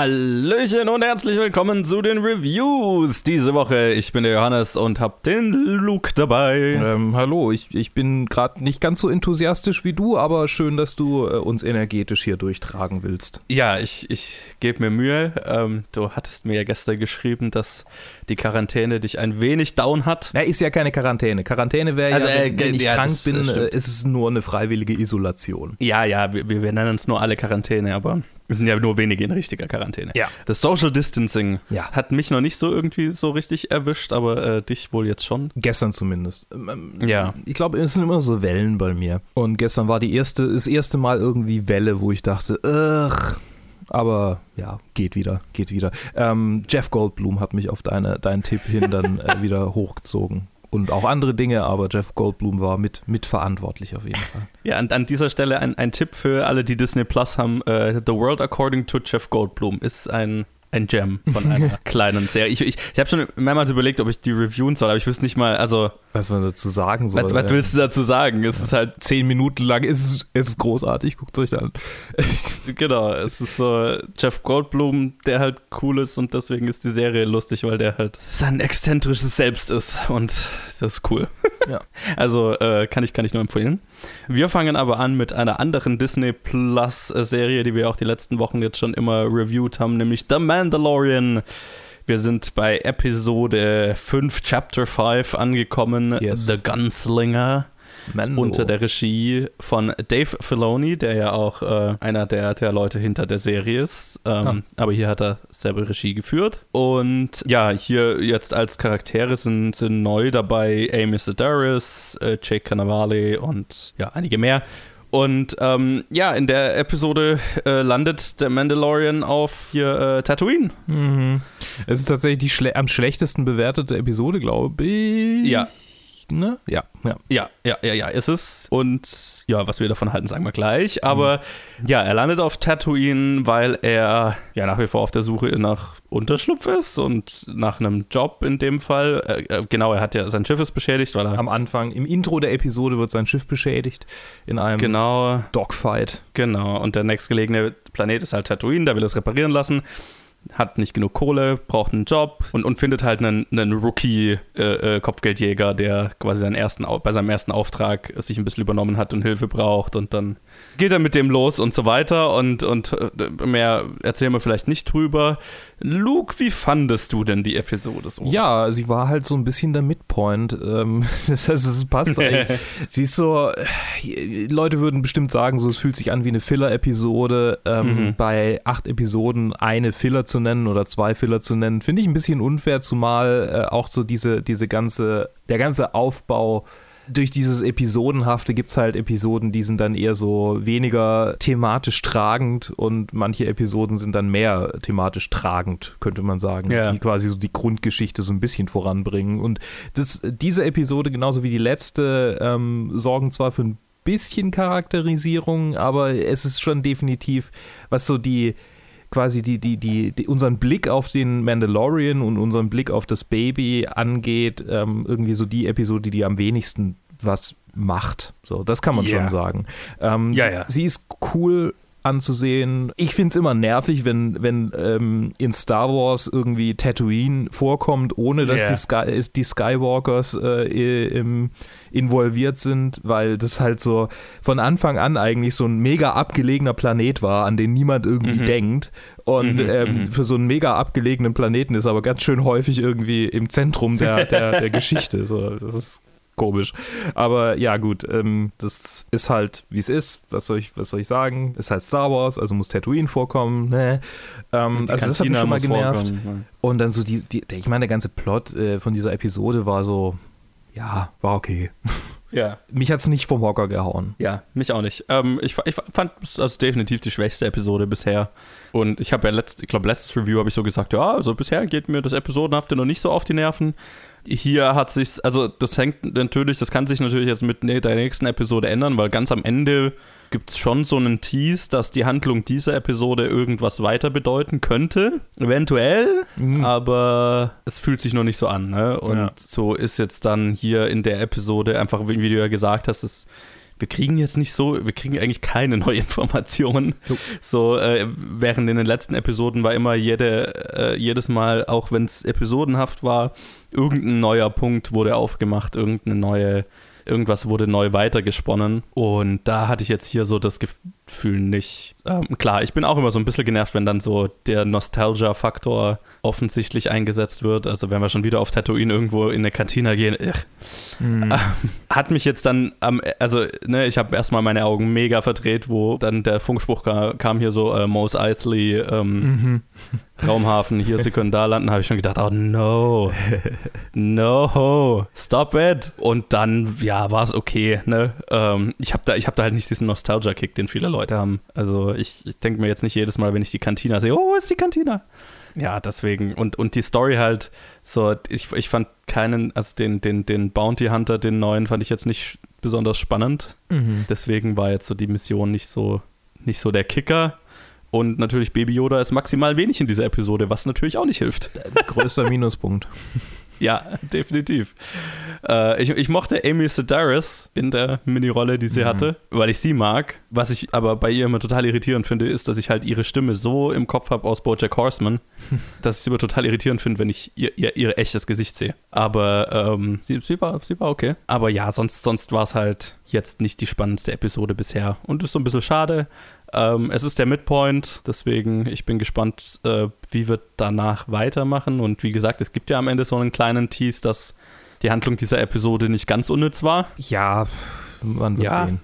Hallöchen und herzlich willkommen zu den Reviews diese Woche. Ich bin der Johannes und hab den Luke dabei. Ähm, hallo, ich, ich bin gerade nicht ganz so enthusiastisch wie du, aber schön, dass du äh, uns energetisch hier durchtragen willst. Ja, ich, ich gebe mir Mühe. Ähm, du hattest mir ja gestern geschrieben, dass die Quarantäne dich ein wenig down hat. Na, ist ja keine Quarantäne. Quarantäne wäre Also, ja, äh, wenn, wenn ich ja, krank das- bin, das äh, ist es nur eine freiwillige Isolation. Ja, ja, wir, wir nennen es nur alle Quarantäne, aber es sind ja nur wenige in richtiger Quarantäne. Ja. Das Social Distancing Ja. hat mich noch nicht so irgendwie so richtig erwischt, aber äh, dich wohl jetzt schon. Gestern zumindest. Ähm, ähm, Ja. Ich glaube, es sind immer so Wellen bei mir. Und gestern war die erste, das erste Mal irgendwie Welle, wo ich dachte, ugh. Aber ja, geht wieder, geht wieder. Ähm, Jeff Goldblum hat mich auf deine, deinen Tipp hin dann äh, wieder hochgezogen. Und auch andere Dinge, aber Jeff Goldblum war mit, mitverantwortlich auf jeden Fall. Ja, an, an dieser Stelle ein, ein Tipp für alle, die Disney Plus haben. Äh, The World According to Jeff Goldblum ist ein, ein Gem von einer kleinen Serie. Ich, ich, ich habe schon mehrmals überlegt, ob ich die reviewen soll, aber ich wüsste nicht mal, also, Was man dazu sagen soll. was, was willst du dazu sagen? Es ist halt, Zehn Minuten lang ist es, es ist großartig, guckt euch an. genau, es ist so Jeff Goldblum, der halt cool ist und deswegen ist die Serie lustig, weil der halt sein exzentrisches Selbst ist und das ist cool. Ja. Also äh, kann, ich, kann ich nur empfehlen. Wir fangen aber an mit einer anderen Disney Plus äh, Serie, die wir auch die letzten Wochen jetzt schon immer reviewed haben, nämlich The Mandalorian. Wir sind bei Episode 5, Chapter 5 angekommen, Yes. The Gunslinger Mando. unter der Regie von Dave Filoni, der ja auch äh, einer der, der Leute hinter der Serie ist. Ähm, Ah. Aber hier hat er selber Regie geführt. Und ja, hier jetzt als Charaktere sind, sind neu dabei Amy Sedaris, äh, Jake Cannavale und ja, einige mehr. Und ähm, ja, in der Episode äh, landet der Mandalorian auf hier äh, Tatooine. Mhm. Es ist tatsächlich die schle am schlechtesten bewertete Episode, glaube ich. Ja. Ne? Ja, ja. Ja, ja, ja, ja, ist es. Und ja, was wir davon halten, sagen wir gleich. Aber ja, er landet auf Tatooine, weil er ja nach wie vor auf der Suche nach Unterschlupf ist und nach einem Job in dem Fall. Äh, genau, er hat ja sein Schiff ist beschädigt, weil er Am Anfang, im Intro der Episode wird sein Schiff beschädigt in einem genau, Dogfight. genau. Und der nächstgelegene Planet ist halt Tatooine, der will es reparieren lassen. Hat nicht genug Kohle, braucht einen Job und, und findet halt einen, einen Rookie-Kopfgeldjäger, der quasi seinen ersten, bei seinem ersten Auftrag sich ein bisschen übernommen hat und Hilfe braucht. Und dann geht er mit dem los und so weiter. Und, und äh, mehr erzählen wir vielleicht nicht drüber. Luke, wie fandest du denn die Episode so? Ja, sie war halt so ein bisschen der Midpoint. Ähm, das heißt, es passt eigentlich. sie ist so, äh, Leute würden bestimmt sagen, so es fühlt sich an wie eine Filler-Episode. Ähm, Mhm. Bei acht Episoden eine Filler zu nennen oder zwei Filler zu nennen, finde ich ein bisschen unfair, zumal äh, auch so diese, diese ganze, der ganze Aufbau durch dieses Episodenhafte gibt es halt Episoden, die sind dann eher so weniger thematisch tragend und manche Episoden sind dann mehr thematisch tragend, könnte man sagen, Ja. die quasi so die Grundgeschichte so ein bisschen voranbringen. Und das, diese Episode, genauso wie die letzte, ähm, sorgen zwar für ein bisschen Charakterisierung, aber es ist schon definitiv, was so die quasi die, die, die, die, unseren Blick auf den Mandalorian und unseren Blick auf das Baby angeht, ähm, irgendwie so die Episode, die am wenigsten was macht. So, das kann man Ja. schon sagen. Ähm, Ja, sie, ja. sie ist cool anzusehen. Ich finde es immer nervig, wenn, wenn ähm, in Star Wars irgendwie Tatooine vorkommt, ohne dass Ja. die, Sky, die Skywalkers äh, im, involviert sind, weil das halt so von Anfang an eigentlich so ein mega abgelegener Planet war, an den niemand irgendwie Mhm. denkt. Und Mhm, ähm, mhm. für so einen mega abgelegenen Planeten ist aber ganz schön häufig irgendwie im Zentrum der, der, der Geschichte. So, das ist komisch. Aber ja, gut, ähm, das ist halt, wie es ist. Was soll, ich, was soll ich sagen? Ist halt Star Wars, also muss Tatooine vorkommen. Ne? Ähm, also das hat mich schon mal genervt. vorkommen. Und dann so die, die ich meine, der ganze Plot äh, von dieser Episode war so, ja, war okay. Ja. Mich hat es nicht vom Hocker gehauen. Ja, mich auch nicht. Ähm, ich, ich fand es also definitiv die schwächste Episode bisher. Und ich habe ja letzt, ich glaube, letztes Review habe ich so gesagt, ja, also bisher geht mir das Episodenhafte noch nicht so auf die Nerven. Hier hat sich, also das hängt natürlich, das kann sich natürlich jetzt mit der nächsten Episode ändern, weil ganz am Ende gibt es schon so einen Tease, dass die Handlung dieser Episode irgendwas weiter bedeuten könnte. Eventuell, Mhm. aber es fühlt sich noch nicht so an. Ne? Und Ja. so ist jetzt dann hier in der Episode einfach, wie du ja gesagt hast, es wir kriegen jetzt nicht so, wir kriegen eigentlich keine neue Informationen. Jo. So, äh, während in den letzten Episoden war immer jede, äh, jedes Mal, auch wenn es episodenhaft war, irgendein neuer Punkt wurde aufgemacht, irgendeine neue irgendwas wurde neu weitergesponnen. Und da hatte ich jetzt hier so das Gefühl nicht. Ähm, klar, ich bin auch immer so ein bisschen genervt, wenn dann so der Nostalgia-Faktor offensichtlich eingesetzt wird. Also wenn wir schon wieder auf Tatooine irgendwo in eine Kantine gehen, äh, hat mich jetzt dann, ähm, also ne, ich habe erstmal meine Augen mega verdreht, wo dann der Funkspruch kam, kam hier so äh, Mos Eisley ähm, mhm. Raumhafen, hier, sie können da landen, habe ich schon gedacht, oh no, no, stop it. Und dann, ja, war es okay, ne? Ähm, ich habe da, hab da halt nicht diesen Nostalgia-Kick, den viele Leute haben. Also ich, ich denke mir jetzt nicht jedes Mal, wenn ich die Kantina sehe, oh, wo ist die Kantina? Ja, deswegen. Und, und die Story halt, so, ich, ich fand keinen, also den, den, den Bounty Hunter, den neuen, fand ich jetzt nicht besonders spannend. Mhm. Deswegen war jetzt so die Mission nicht so, nicht so der Kicker. Und natürlich Baby Yoda ist maximal wenig in dieser Episode, was natürlich auch nicht hilft. Größter Minuspunkt. Ja, definitiv. Äh, ich, ich, mochte Amy Sedaris in der Mini-Rolle, die sie mhm. hatte, weil ich sie mag. Was ich aber bei ihr immer total irritierend finde, ist, dass ich halt ihre Stimme so im Kopf habe aus Bojack Horseman, dass ich sie immer total irritierend finde, wenn ich ihr, ihr, ihr echtes Gesicht sehe. Aber ähm, sie, sie, war, sie war okay. Aber ja, sonst, sonst war es halt jetzt nicht die spannendste Episode bisher. Und ist so ein bisschen schade. Ähm, es ist der Midpoint, deswegen ich bin gespannt, äh, wie wir danach weitermachen. Und wie gesagt, es gibt ja am Ende so einen kleinen Tease, dass die Handlung dieser Episode nicht ganz unnütz war. Ja, man wird ja. sehen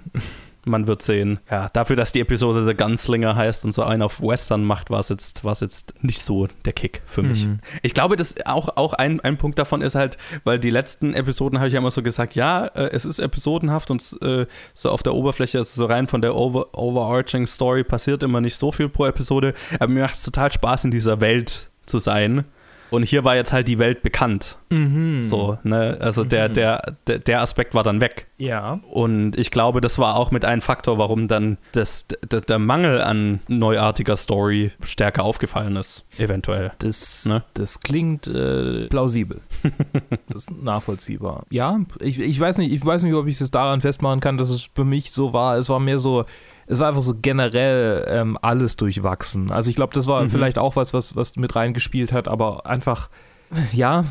man wird sehen. Ja, dafür, dass die Episode The Gunslinger heißt und so einen auf Western macht, war es jetzt, jetzt nicht so der Kick für mich. Mhm. Ich glaube, dass auch, auch ein, ein Punkt davon ist halt, weil die letzten Episoden habe ich ja immer so gesagt, ja, äh, es ist episodenhaft und äh, so auf der Oberfläche, also so rein von der over, overarching Story passiert immer nicht so viel pro Episode, aber mir macht es total Spaß, in dieser Welt zu sein. Und hier war jetzt halt die Welt bekannt. Mhm. So, ne? Also mhm. der, der, der, Aspekt war dann weg. Ja. Und ich glaube, das war auch mit ein Faktor, warum dann das, der, der Mangel an neuartiger Story stärker aufgefallen ist, eventuell. Das, ne? das klingt äh, plausibel. das ist nachvollziehbar. Ja, ich, ich weiß nicht, ich weiß nicht, ob ich es daran festmachen kann, dass es für mich so war. Es war mehr so, es war einfach so generell ähm, alles durchwachsen. Also ich glaube, das war mhm. vielleicht auch was, was, was mit reingespielt hat, aber einfach, ja,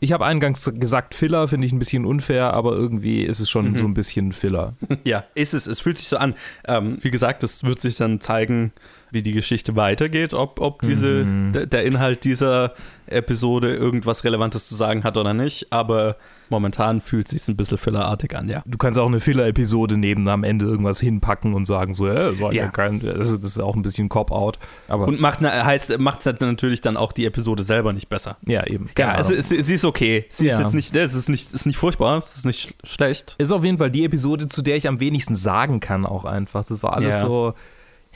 ich habe eingangs gesagt, Filler finde ich ein bisschen unfair, aber irgendwie ist es schon mhm. so ein bisschen Filler. Ja, ist es. Es fühlt sich so an. Ähm, wie gesagt, es wird sich dann zeigen, wie die Geschichte weitergeht, ob, ob diese, mhm. der Inhalt dieser Episode irgendwas Relevantes zu sagen hat oder nicht. Aber momentan fühlt es sich ein bisschen fillerartig an, ja. Du kannst auch eine Filler-Episode neben am Ende irgendwas hinpacken und sagen, so, äh, das war ja, kein, also das ist auch ein bisschen Cop-Out. Und macht, heißt, macht es halt natürlich dann auch die Episode selber nicht besser. Ja, eben. Ja, also, sie, sie ist okay. Sie ja. ist jetzt nicht, es ist nicht, ist nicht furchtbar, es ist nicht schlecht. Ist auf jeden Fall die Episode, zu der ich am wenigsten sagen kann, auch einfach. Das war alles ja. so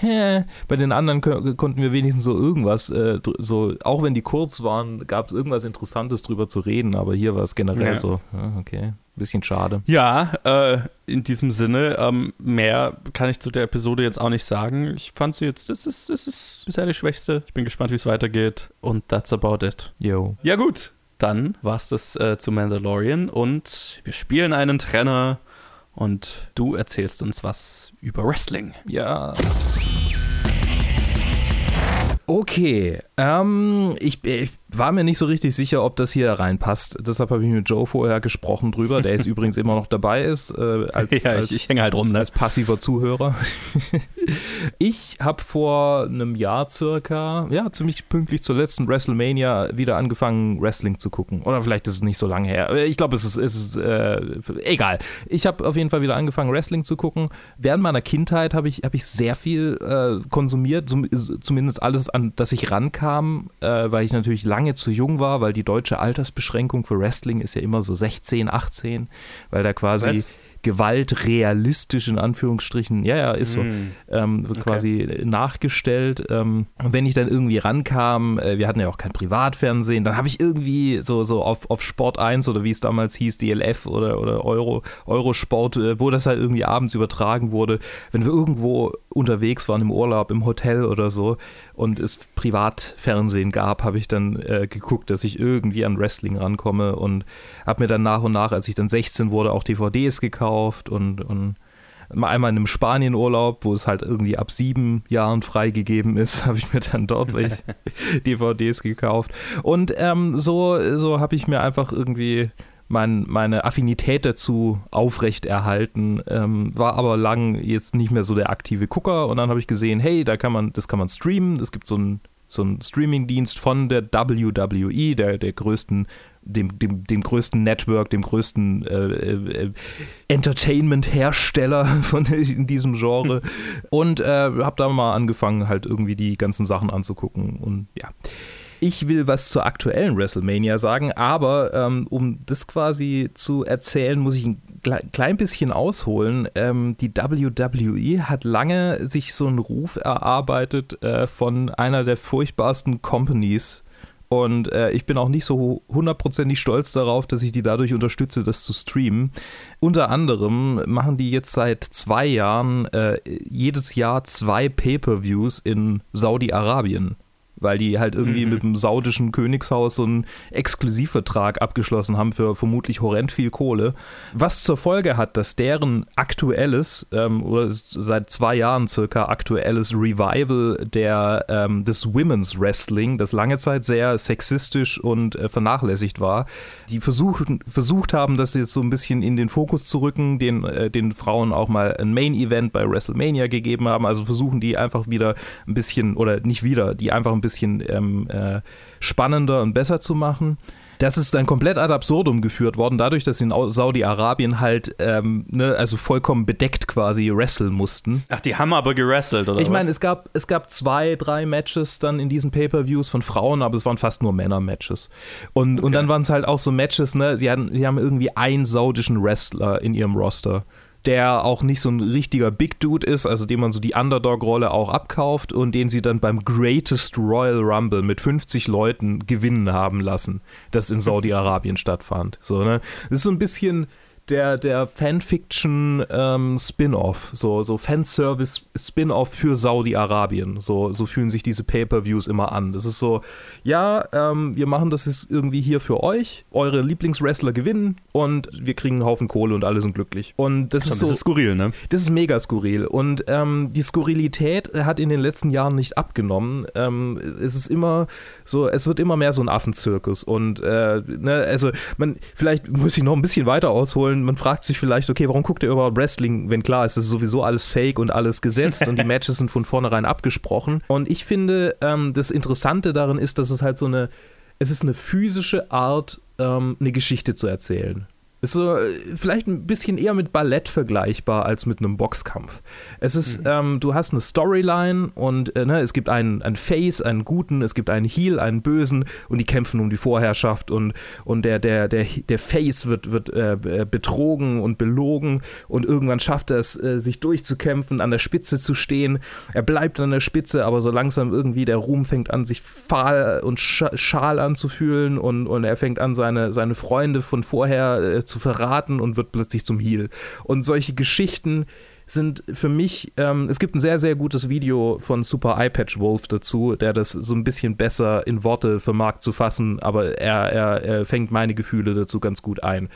hä. Bei den anderen konnten wir wenigstens so irgendwas, äh, so, auch wenn die kurz waren, gab es irgendwas Interessantes drüber zu reden, aber hier war es generell ja. so, ja, okay, bisschen schade. Ja, äh, in diesem Sinne, ähm, mehr kann ich zu der Episode jetzt auch nicht sagen. Ich fand sie jetzt, das ist, das ist bisher die schwächste. Ich bin gespannt, wie es weitergeht und that's about it. Yo. Ja, gut. Dann war es das äh, zu Mandalorian und wir spielen einen Trenner und du erzählst uns was über Wrestling. Ja. Okay, ähm, ich, ich war mir nicht so richtig sicher, ob das hier reinpasst. Deshalb habe ich mit Joe vorher gesprochen drüber, der jetzt übrigens immer noch dabei ist. Äh, als, ja, ich, ich hänge halt rum, ne? Als passiver Zuhörer. ich habe vor einem Jahr circa, ja, ziemlich pünktlich zur letzten WrestleMania wieder angefangen, Wrestling zu gucken. Oder vielleicht ist es nicht so lange her. Ich glaube, es ist, es ist äh, egal. Ich habe auf jeden Fall wieder angefangen, Wrestling zu gucken. Während meiner Kindheit habe ich, hab ich sehr viel äh, konsumiert, zumindest alles, an das ich rankam, äh, weil ich natürlich lange lange zu jung war, weil die deutsche Altersbeschränkung für Wrestling ist ja immer so 16, 18, weil da quasi Was? Gewalt realistisch in Anführungsstrichen, ja, ja, ist so, mm. ähm, wird okay. quasi nachgestellt. Ähm, und wenn ich dann irgendwie rankam, äh, wir hatten ja auch kein Privatfernsehen, dann habe ich irgendwie so, so auf, auf Sport 1 oder wie es damals hieß, DLF oder, oder Euro, Eurosport, äh, wo das halt irgendwie abends übertragen wurde, wenn wir irgendwo unterwegs waren im Urlaub, im Hotel oder so und es Privatfernsehen gab, habe ich dann äh, geguckt, dass ich irgendwie an Wrestling rankomme und habe mir dann nach und nach, als ich dann 16 wurde, auch DVDs gekauft und, und Einmal in einem Spanienurlaub, wo es halt irgendwie ab sieben Jahren freigegeben ist, habe ich mir dann dort DVDs gekauft. Und ähm, so, so habe ich mir einfach irgendwie mein, meine Affinität dazu aufrechterhalten, ähm, war aber lang jetzt nicht mehr so der aktive Gucker und dann habe ich gesehen, hey, da kann man, das kann man streamen, es gibt so einen so Streamingdienst von der WWE, der, der größten, dem, dem, dem größten Network, dem größten äh, äh, Entertainment-Hersteller von in diesem Genre. und äh, habe da mal angefangen, halt irgendwie die ganzen Sachen anzugucken. Und ja. Ich will was zur aktuellen WrestleMania sagen, aber ähm, um das quasi zu erzählen, muss ich ein klein bisschen ausholen. Ähm, die WWE hat lange sich so einen Ruf erarbeitet äh, von einer der furchtbarsten Companies. Und äh, ich bin auch nicht so hundertprozentig stolz darauf, dass ich die dadurch unterstütze, das zu streamen. Unter anderem machen die jetzt seit zwei Jahren äh, jedes Jahr zwei Pay-per-Views in Saudi-Arabien weil die halt irgendwie mhm. mit dem saudischen Königshaus so einen Exklusivvertrag abgeschlossen haben für vermutlich horrend viel Kohle. Was zur Folge hat, dass deren aktuelles ähm, oder seit zwei Jahren circa aktuelles Revival der, ähm, des Women's Wrestling, das lange Zeit sehr sexistisch und äh, vernachlässigt war, die versuchen, versucht haben, das jetzt so ein bisschen in den Fokus zu rücken, den, äh, den Frauen auch mal ein Main-Event bei WrestleMania gegeben haben. Also versuchen die einfach wieder ein bisschen, oder nicht wieder, die einfach ein bisschen bisschen ähm, äh, spannender und besser zu machen. Das ist dann komplett ad absurdum geführt worden, dadurch, dass sie in Saudi-Arabien halt, ähm, ne, also vollkommen bedeckt quasi wresteln mussten. Ach, die haben aber gerestelt, oder? Ich meine, es gab, es gab zwei, drei Matches dann in diesen Pay-Per-Views von Frauen, aber es waren fast nur Männer-Matches. Und, okay. und dann waren es halt auch so Matches, ne, sie, hatten, sie haben irgendwie einen saudischen Wrestler in ihrem Roster der auch nicht so ein richtiger Big Dude ist, also dem man so die Underdog-Rolle auch abkauft und den sie dann beim Greatest Royal Rumble mit 50 Leuten gewinnen haben lassen, das in Saudi-Arabien stattfand. So, ne? Das ist so ein bisschen der, der Fanfiction ähm, Spin-off, so, so Fanservice Spin-off für Saudi-Arabien. So, so fühlen sich diese Pay-Per-Views immer an. Das ist so, ja, ähm, wir machen das jetzt irgendwie hier für euch, eure Lieblingswrestler gewinnen und wir kriegen einen Haufen Kohle und alle sind glücklich. Und das, das ist so skurril, ne? Das ist mega skurril. Und ähm, die Skurrilität hat in den letzten Jahren nicht abgenommen. Ähm, es ist immer so, es wird immer mehr so ein Affenzirkus. Und äh, ne, also man, vielleicht muss ich noch ein bisschen weiter ausholen wollen, man fragt sich vielleicht, okay, warum guckt ihr überhaupt Wrestling, wenn klar ist, es ist sowieso alles fake und alles gesetzt und die Matches sind von vornherein abgesprochen. Und ich finde, ähm, das Interessante darin ist, dass es halt so eine, es ist eine physische Art, ähm, eine Geschichte zu erzählen. Ist so äh, vielleicht ein bisschen eher mit Ballett vergleichbar als mit einem Boxkampf. Es ist, mhm. ähm, du hast eine Storyline und äh, ne, es gibt einen, einen Face, einen Guten, es gibt einen Heal, einen Bösen und die kämpfen um die Vorherrschaft und, und der, der, der, der Face wird, wird äh, betrogen und belogen und irgendwann schafft er es, äh, sich durchzukämpfen, an der Spitze zu stehen. Er bleibt an der Spitze, aber so langsam irgendwie der Ruhm fängt an, sich fahl und schal anzufühlen und, und er fängt an, seine, seine Freunde von vorher äh, zu verraten und wird plötzlich zum Heal. Und solche Geschichten sind für mich, ähm, es gibt ein sehr, sehr gutes Video von Super Eyepatch Wolf dazu, der das so ein bisschen besser in Worte vermag zu fassen, aber er, er, er fängt meine Gefühle dazu ganz gut ein.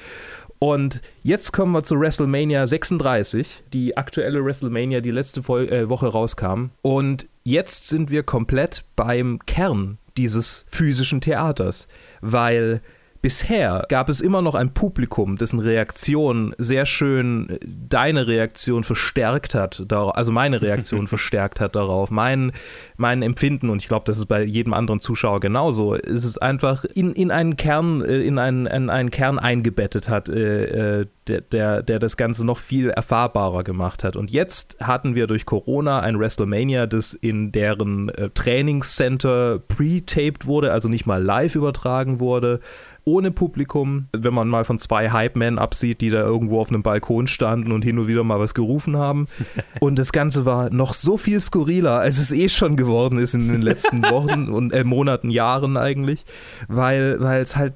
Und jetzt kommen wir zu WrestleMania 36, die aktuelle WrestleMania, die letzte Vol äh, Woche rauskam. Und jetzt sind wir komplett beim Kern dieses physischen Theaters, weil bisher gab es immer noch ein Publikum, dessen Reaktion sehr schön äh, deine Reaktion verstärkt hat, also meine Reaktion verstärkt hat darauf, mein, mein Empfinden. Und ich glaube, das ist bei jedem anderen Zuschauer genauso, ist es einfach in, in einen Kern, äh, in einen, in einen Kern eingebettet hat, äh, der, der, der das Ganze noch viel erfahrbarer gemacht hat. Und jetzt hatten wir durch Corona ein WrestleMania, das in deren Trainingscenter pre-taped wurde, also nicht mal live übertragen wurde ohne Publikum, wenn man mal von zwei Hype-Men absieht, die da irgendwo auf einem Balkon standen und hin und wieder mal was gerufen haben. Und das Ganze war noch so viel skurriler, als es eh schon geworden ist in den letzten Wochen und äh, Monaten, Jahren eigentlich, weil, weil es halt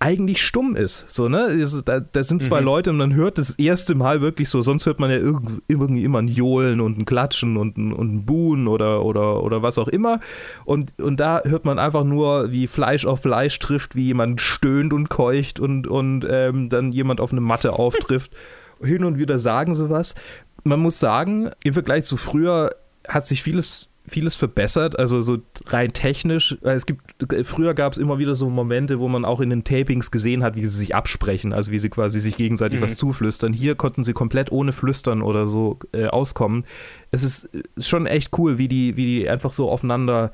eigentlich stumm ist. So, ne? Da, da sind zwei mhm. Leute und man hört das erste Mal wirklich so, sonst hört man ja irgendwie, irgendwie immer ein Johlen und ein Klatschen und ein, und ein Buhen oder, oder, oder was auch immer. Und, und da hört man einfach nur, wie Fleisch auf Fleisch trifft, wie jemand stöhnt und keucht und, und ähm, dann jemand auf eine Matte auftrifft. Hin und wieder sagen sie was. Man muss sagen, im Vergleich zu früher hat sich vieles vieles verbessert, also so rein technisch. Es gibt, früher gab es immer wieder so Momente, wo man auch in den Tapings gesehen hat, wie sie sich absprechen, also wie sie quasi sich gegenseitig mhm. was zuflüstern. Hier konnten sie komplett ohne Flüstern oder so äh, auskommen. Es ist, ist, schon echt cool, wie die, wie die einfach so aufeinander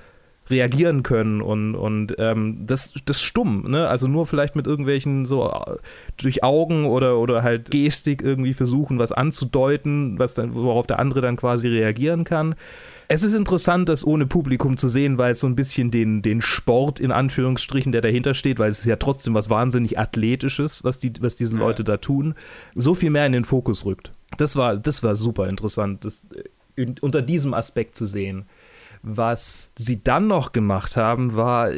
reagieren können und, und ähm, das, das stumm, ne? Also nur vielleicht mit irgendwelchen so äh, durch Augen oder, oder halt Gestik irgendwie versuchen, was anzudeuten, was dann, worauf der andere dann quasi reagieren kann. Es ist interessant, das ohne Publikum zu sehen, weil es so ein bisschen den, den Sport in Anführungsstrichen, der dahinter steht, weil es ist ja trotzdem was wahnsinnig Athletisches, was, die, was diese Leute ja. da tun, so viel mehr in den Fokus rückt. Das war, das war super interessant, das äh, unter diesem Aspekt zu sehen. Was sie dann noch gemacht haben, war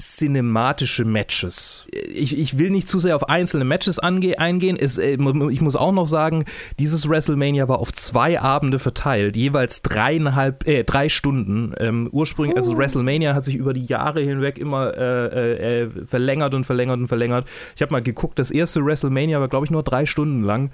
cinematische Matches. Ich, ich will nicht zu sehr auf einzelne Matches eingehen. Es, äh, ich muss auch noch sagen, dieses WrestleMania war auf zwei Abende verteilt, jeweils dreieinhalb, äh, drei Stunden. Ähm, ursprünglich, also oh. WrestleMania hat sich über die Jahre hinweg immer äh, äh, verlängert und verlängert und verlängert. Ich habe mal geguckt, das erste WrestleMania war, glaube ich, nur drei Stunden lang.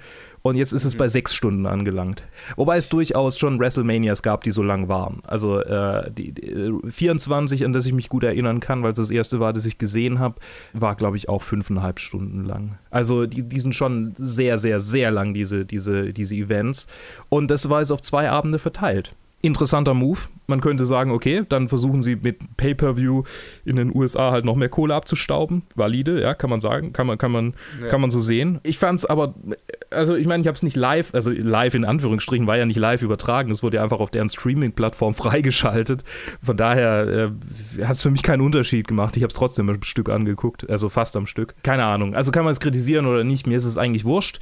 Und jetzt ist es bei sechs Stunden angelangt. Wobei es durchaus schon WrestleManias gab, die so lang waren. Also äh, die, die 24, an das ich mich gut erinnern kann, weil es das erste war, das ich gesehen habe, war, glaube ich, auch fünfeinhalb Stunden lang. Also die, die sind schon sehr, sehr, sehr lang, diese, diese, diese Events. Und das war jetzt auf zwei Abende verteilt interessanter Move. Man könnte sagen, okay, dann versuchen sie mit Pay-per-View in den USA halt noch mehr Kohle abzustauben. Valide, ja, kann man sagen, kann man, kann man, ja. kann man so sehen. Ich fand es aber, also ich meine, ich habe es nicht live, also live in Anführungsstrichen, war ja nicht live übertragen. Es wurde ja einfach auf deren Streaming-Plattform freigeschaltet. Von daher äh, hat es für mich keinen Unterschied gemacht. Ich habe es trotzdem ein Stück angeguckt, also fast am Stück. Keine Ahnung. Also kann man es kritisieren oder nicht, mir ist es eigentlich wurscht.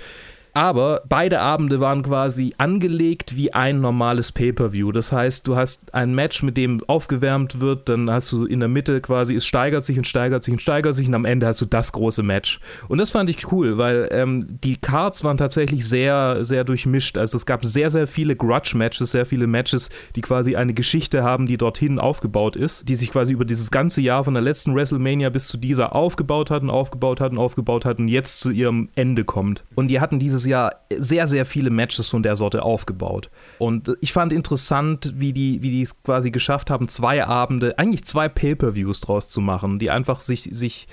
Aber beide Abende waren quasi angelegt wie ein normales Pay-per-view. Das heißt, du hast ein Match, mit dem aufgewärmt wird, dann hast du in der Mitte quasi, es steigert sich und steigert sich und steigert sich und am Ende hast du das große Match. Und das fand ich cool, weil ähm, die Cards waren tatsächlich sehr, sehr durchmischt. Also es gab sehr, sehr viele Grudge-Matches, sehr viele Matches, die quasi eine Geschichte haben, die dorthin aufgebaut ist, die sich quasi über dieses ganze Jahr von der letzten WrestleMania bis zu dieser aufgebaut hatten, aufgebaut hatten, aufgebaut hatten, und jetzt zu ihrem Ende kommt. Und die hatten dieses Jahr sehr, sehr viele Matches von der Sorte aufgebaut. Und ich fand interessant, wie die, wie die es quasi geschafft haben, zwei Abende, eigentlich zwei Pay-Per-Views draus zu machen, die einfach sich, sich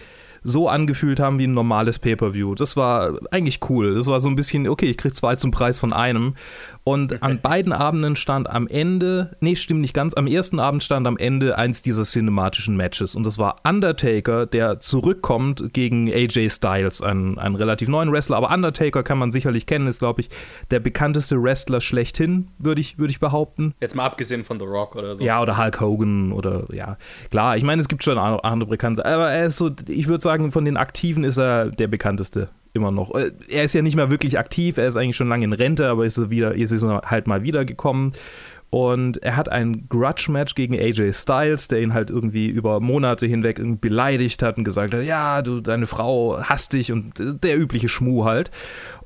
so angefühlt haben wie ein normales Pay-per-view. Das war eigentlich cool. Das war so ein bisschen, okay, ich krieg zwei zum Preis von einem. Und okay. an beiden Abenden stand am Ende, nee, stimmt nicht ganz, am ersten Abend stand am Ende eins dieser cinematischen Matches. Und das war Undertaker, der zurückkommt gegen AJ Styles, einen, einen relativ neuen Wrestler. Aber Undertaker kann man sicherlich kennen, ist, glaube ich, der bekannteste Wrestler schlechthin, würde ich, würd ich behaupten. Jetzt mal abgesehen von The Rock oder so. Ja, oder Hulk Hogan oder ja. Klar, ich meine, es gibt schon andere bekannte, aber er ist so, ich würde sagen, sagen, von den Aktiven ist er der bekannteste immer noch. Äh, er ist ja nicht mehr wirklich aktiv, er ist eigentlich schon lange in Rente, aber ist wieder, ist halt mal wiedergekommen. Und er hat ein Grudge-Match gegen AJ Styles, der ihn halt irgendwie über Monate hinweg beleidigt hat und gesagt hat, ja, du, deine Frau hasst dich und der übliche Schmuh halt.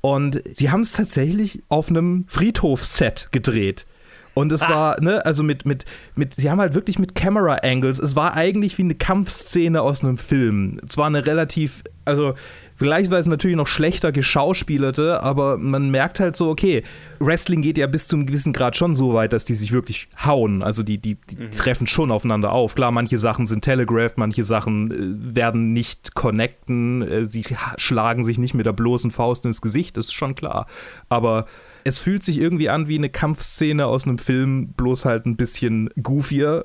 Und sie haben es tatsächlich auf einem Friedhofsset gedreht. Und es ah. war, ne, also mit, mit, mit, sie haben halt wirklich mit Camera Angles, es war eigentlich wie eine Kampfszene aus einem Film. Zwar eine relativ, also vielleicht war es natürlich noch schlechter geschauspielerte, aber man merkt halt so, okay, Wrestling geht ja bis zu einem gewissen Grad schon so weit, dass die sich wirklich hauen. Also die, die, die mhm. treffen schon aufeinander auf. Klar, manche Sachen sind telegraphed, manche Sachen äh, werden nicht connecten, äh, sie schlagen sich nicht mit der bloßen Faust ins Gesicht, das ist schon klar. Aber es fühlt sich irgendwie an wie eine Kampfszene aus einem Film, bloß halt ein bisschen goofier.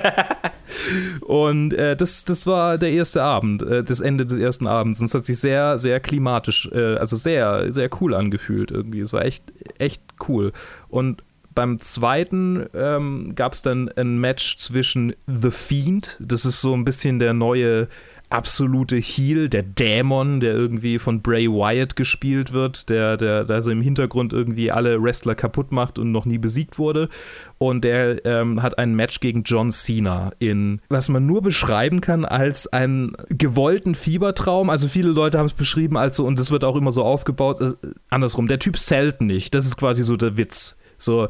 und äh, das, das war der erste Abend, äh, das Ende des ersten Abends. Und es hat sich sehr, sehr klimatisch, äh, also sehr, sehr cool angefühlt irgendwie. Es war echt, echt cool. Und beim zweiten ähm, gab es dann ein Match zwischen The Fiend, das ist so ein bisschen der neue absolute Heel, der Dämon, der irgendwie von Bray Wyatt gespielt wird, der, der, der so im Hintergrund irgendwie alle Wrestler kaputt macht und noch nie besiegt wurde. Und der ähm, hat ein Match gegen John Cena in, was man nur beschreiben kann als einen gewollten Fiebertraum. Also viele Leute haben es beschrieben als so, und das wird auch immer so aufgebaut, äh, andersrum, der Typ selten nicht. Das ist quasi so der Witz. So,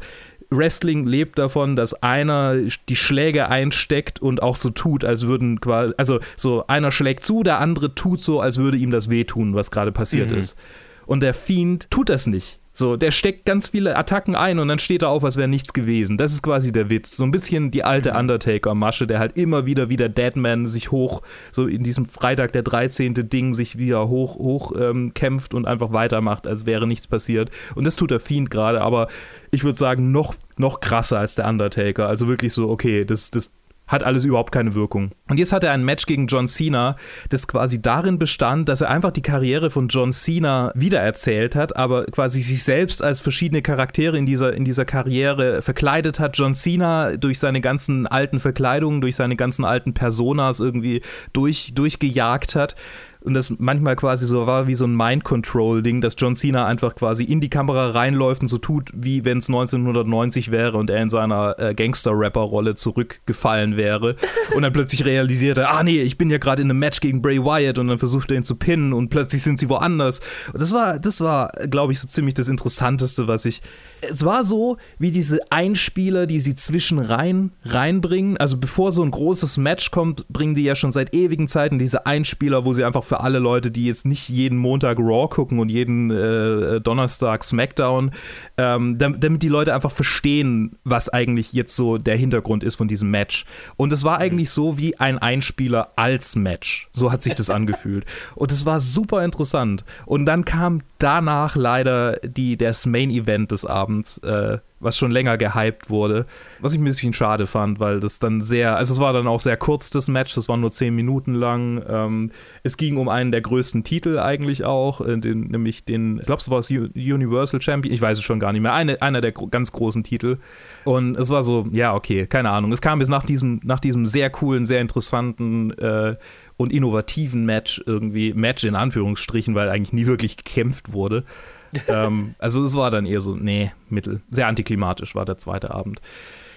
Wrestling lebt davon, dass einer die Schläge einsteckt und auch so tut, als würden quasi, also so einer schlägt zu, der andere tut so, als würde ihm das wehtun, was gerade passiert mhm. ist. Und der Fiend tut das nicht. So, der steckt ganz viele Attacken ein und dann steht er auf, als wäre nichts gewesen. Das ist quasi der Witz. So ein bisschen die alte Undertaker-Masche, der halt immer wieder wie der Deadman sich hoch, so in diesem Freitag der 13. Ding sich wieder hoch, hoch ähm, kämpft und einfach weitermacht, als wäre nichts passiert. Und das tut der Fiend gerade, aber ich würde sagen, noch, noch krasser als der Undertaker. Also wirklich so, okay, das, das hat alles überhaupt keine Wirkung. Und jetzt hat er ein Match gegen John Cena, das quasi darin bestand, dass er einfach die Karriere von John Cena wiedererzählt hat, aber quasi sich selbst als verschiedene Charaktere in dieser, in dieser Karriere verkleidet hat. John Cena durch seine ganzen alten Verkleidungen, durch seine ganzen alten Personas irgendwie durch, durchgejagt hat und das manchmal quasi so war wie so ein Mind-Control-Ding, dass John Cena einfach quasi in die Kamera reinläuft und so tut, wie wenn es 1990 wäre und er in seiner äh, Gangster-Rapper-Rolle zurückgefallen wäre und dann plötzlich realisierte, ah nee, ich bin ja gerade in einem Match gegen Bray Wyatt und dann versucht er ihn zu pinnen und plötzlich sind sie woanders. Und das war, das war, glaube ich, so ziemlich das Interessanteste, was ich. Es war so, wie diese Einspieler, die sie zwischen rein reinbringen. Also bevor so ein großes Match kommt, bringen die ja schon seit ewigen Zeiten diese Einspieler, wo sie einfach für alle Leute, die jetzt nicht jeden Montag Raw gucken und jeden äh, Donnerstag SmackDown, ähm, damit, damit, die Leute einfach verstehen, was eigentlich jetzt so der Hintergrund ist von diesem Match. Und es war mhm. eigentlich so wie ein Einspieler als Match. So hat sich das angefühlt. Und es war super interessant. Und dann kam danach leider die, das Main Event des Abends. Äh, was schon länger gehypt wurde. Was ich ein bisschen schade fand, weil das dann sehr, also es war dann auch sehr kurz, das Match, das war nur zehn Minuten lang. Ähm, es ging um einen der größten Titel eigentlich auch, äh, den, nämlich den, ich glaube, es war das Universal Champion, ich weiß es schon gar nicht mehr, eine, einer der ganz großen Titel. Und es war so, ja, okay, keine Ahnung. Es kam bis nach diesem, nach diesem sehr coolen, sehr interessanten äh, und innovativen Match irgendwie, Match in Anführungsstrichen, weil eigentlich nie wirklich gekämpft wurde ähm, also es war dann eher so, nee, mittel. Sehr antiklimatisch war der zweite Abend.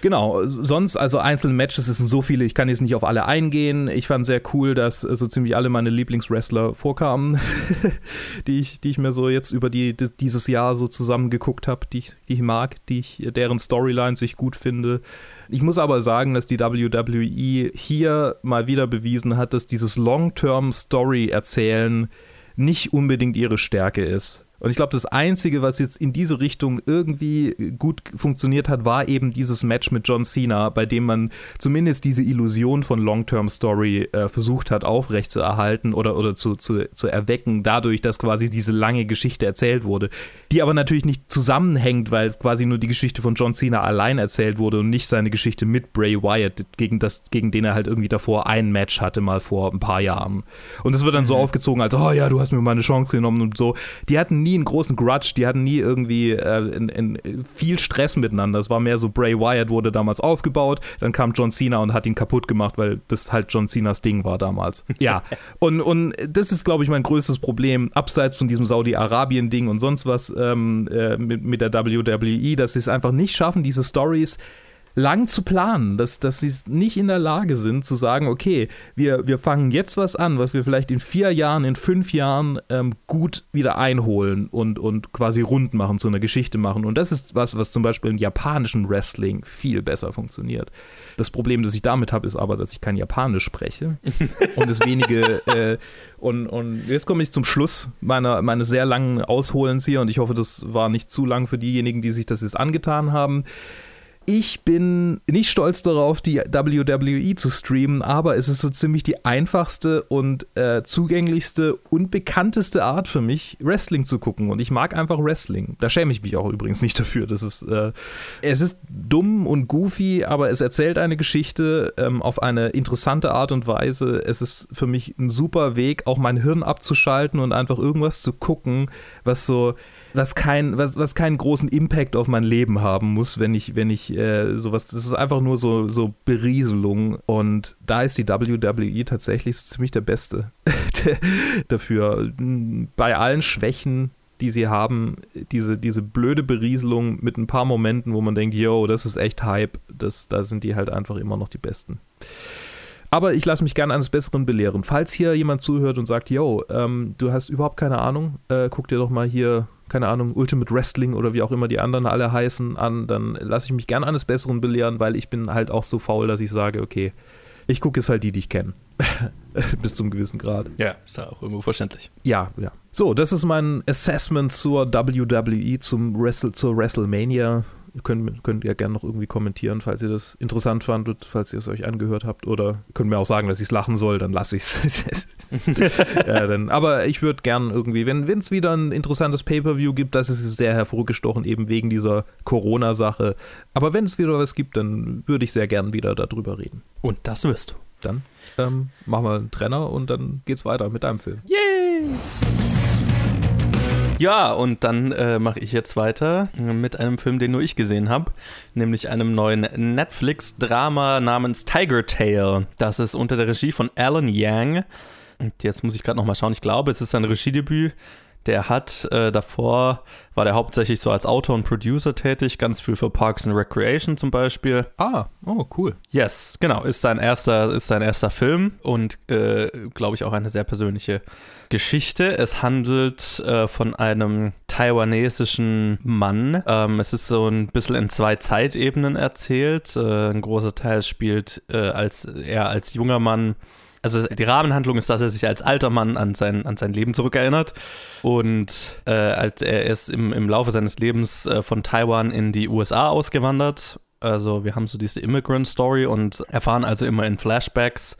Genau, sonst, also einzelne Matches, es sind so viele, ich kann jetzt nicht auf alle eingehen. Ich fand sehr cool, dass so ziemlich alle meine Lieblingswrestler vorkamen, die, ich, die ich mir so jetzt über die, dieses Jahr so zusammengeguckt habe, die ich, die ich mag, die ich, deren Storylines ich gut finde. Ich muss aber sagen, dass die WWE hier mal wieder bewiesen hat, dass dieses Long-Term-Story-Erzählen nicht unbedingt ihre Stärke ist. Und ich glaube, das Einzige, was jetzt in diese Richtung irgendwie gut funktioniert hat, war eben dieses Match mit John Cena, bei dem man zumindest diese Illusion von Long-Term-Story äh, versucht hat, aufrechtzuerhalten oder, oder zu, zu, zu erwecken, dadurch, dass quasi diese lange Geschichte erzählt wurde. Die aber natürlich nicht zusammenhängt, weil quasi nur die Geschichte von John Cena allein erzählt wurde und nicht seine Geschichte mit Bray Wyatt, gegen, das, gegen den er halt irgendwie davor ein Match hatte, mal vor ein paar Jahren. Und es wird dann mhm. so aufgezogen, als, oh ja, du hast mir mal eine Chance genommen und so. Die hatten nie nie einen großen Grudge, die hatten nie irgendwie äh, in, in viel Stress miteinander. Es war mehr so, Bray Wyatt wurde damals aufgebaut, dann kam John Cena und hat ihn kaputt gemacht, weil das halt John Cenas Ding war damals. Ja, und, und das ist, glaube ich, mein größtes Problem, abseits von diesem Saudi-Arabien-Ding und sonst was ähm, äh, mit, mit der WWE, dass sie es einfach nicht schaffen, diese Stories lang zu planen, dass, dass sie nicht in der Lage sind zu sagen, okay, wir, wir fangen jetzt was an, was wir vielleicht in vier Jahren, in fünf Jahren ähm, gut wieder einholen und, und quasi rund machen, zu einer Geschichte machen. Und das ist was, was zum Beispiel im japanischen Wrestling viel besser funktioniert. Das Problem, das ich damit habe, ist aber, dass ich kein Japanisch spreche und es wenige äh, und, und jetzt komme ich zum Schluss meiner, meines sehr langen Ausholens hier und ich hoffe, das war nicht zu lang für diejenigen, die sich das jetzt angetan haben. Ich bin nicht stolz darauf, die WWE zu streamen, aber es ist so ziemlich die einfachste und äh, zugänglichste und bekannteste Art für mich, Wrestling zu gucken. Und ich mag einfach Wrestling. Da schäme ich mich auch übrigens nicht dafür. Das ist, äh, es ist dumm und goofy, aber es erzählt eine Geschichte ähm, auf eine interessante Art und Weise. Es ist für mich ein super Weg, auch mein Hirn abzuschalten und einfach irgendwas zu gucken, was so was, kein, was, was keinen großen Impact auf mein Leben haben muss, wenn ich, wenn ich äh, sowas, das ist einfach nur so, so Berieselung und da ist die WWE tatsächlich so ziemlich der Beste dafür. Bei allen Schwächen, die sie haben, diese, diese blöde Berieselung mit ein paar Momenten, wo man denkt, yo, das ist echt Hype, das, da sind die halt einfach immer noch die Besten. Aber ich lasse mich gerne eines Besseren belehren. Falls hier jemand zuhört und sagt, yo, ähm, du hast überhaupt keine Ahnung, äh, guck dir doch mal hier keine Ahnung, Ultimate Wrestling oder wie auch immer die anderen alle heißen, an, dann lasse ich mich gerne eines Besseren belehren, weil ich bin halt auch so faul, dass ich sage, okay, Ich gucke jetzt halt die, die ich kenne. Bis zum gewissen Grad. Ja, ist ja auch irgendwo verständlich. Ja, ja. So, das ist mein Assessment zur WWE, zum Wrestle, zur WrestleMania. Ihr könnt, könnt ja gerne noch irgendwie kommentieren, falls ihr das interessant fandet, falls ihr es euch angehört habt. Oder könnt mir auch sagen, dass ich es lachen soll, dann lasse ich es. ja, aber ich würde gern irgendwie, wenn es wieder ein interessantes Pay-Per-View gibt, das ist sehr hervorgestochen, eben wegen dieser Corona-Sache. Aber wenn es wieder was gibt, dann würde ich sehr gern wieder darüber reden. Und das wirst du. Dann ähm, machen wir einen Trenner und dann geht's weiter mit deinem Film. Yay! Ja, und dann äh, mache ich jetzt weiter mit einem Film, den nur ich gesehen habe, nämlich einem neuen Netflix-Drama namens Tiger Tail. Das ist unter der Regie von Alan Yang. Und jetzt muss ich gerade nochmal schauen. Ich glaube, es ist sein Regiedebüt. Der hat äh, davor, war der hauptsächlich so als Autor und Producer tätig, ganz viel für Parks and Recreation zum Beispiel. Ah, oh, cool. Yes, genau, ist sein erster, ist sein erster Film und äh, glaube ich auch eine sehr persönliche Geschichte. Es handelt äh, von einem taiwanesischen Mann. Ähm, es ist so ein bisschen in zwei Zeitebenen erzählt. Äh, ein großer Teil spielt äh, als er als junger Mann also die Rahmenhandlung ist, dass er sich als alter Mann an sein, an sein Leben zurückerinnert und äh, als er ist im, im Laufe seines Lebens äh, von Taiwan in die USA ausgewandert. Also wir haben so diese Immigrant Story und erfahren also immer in Flashbacks,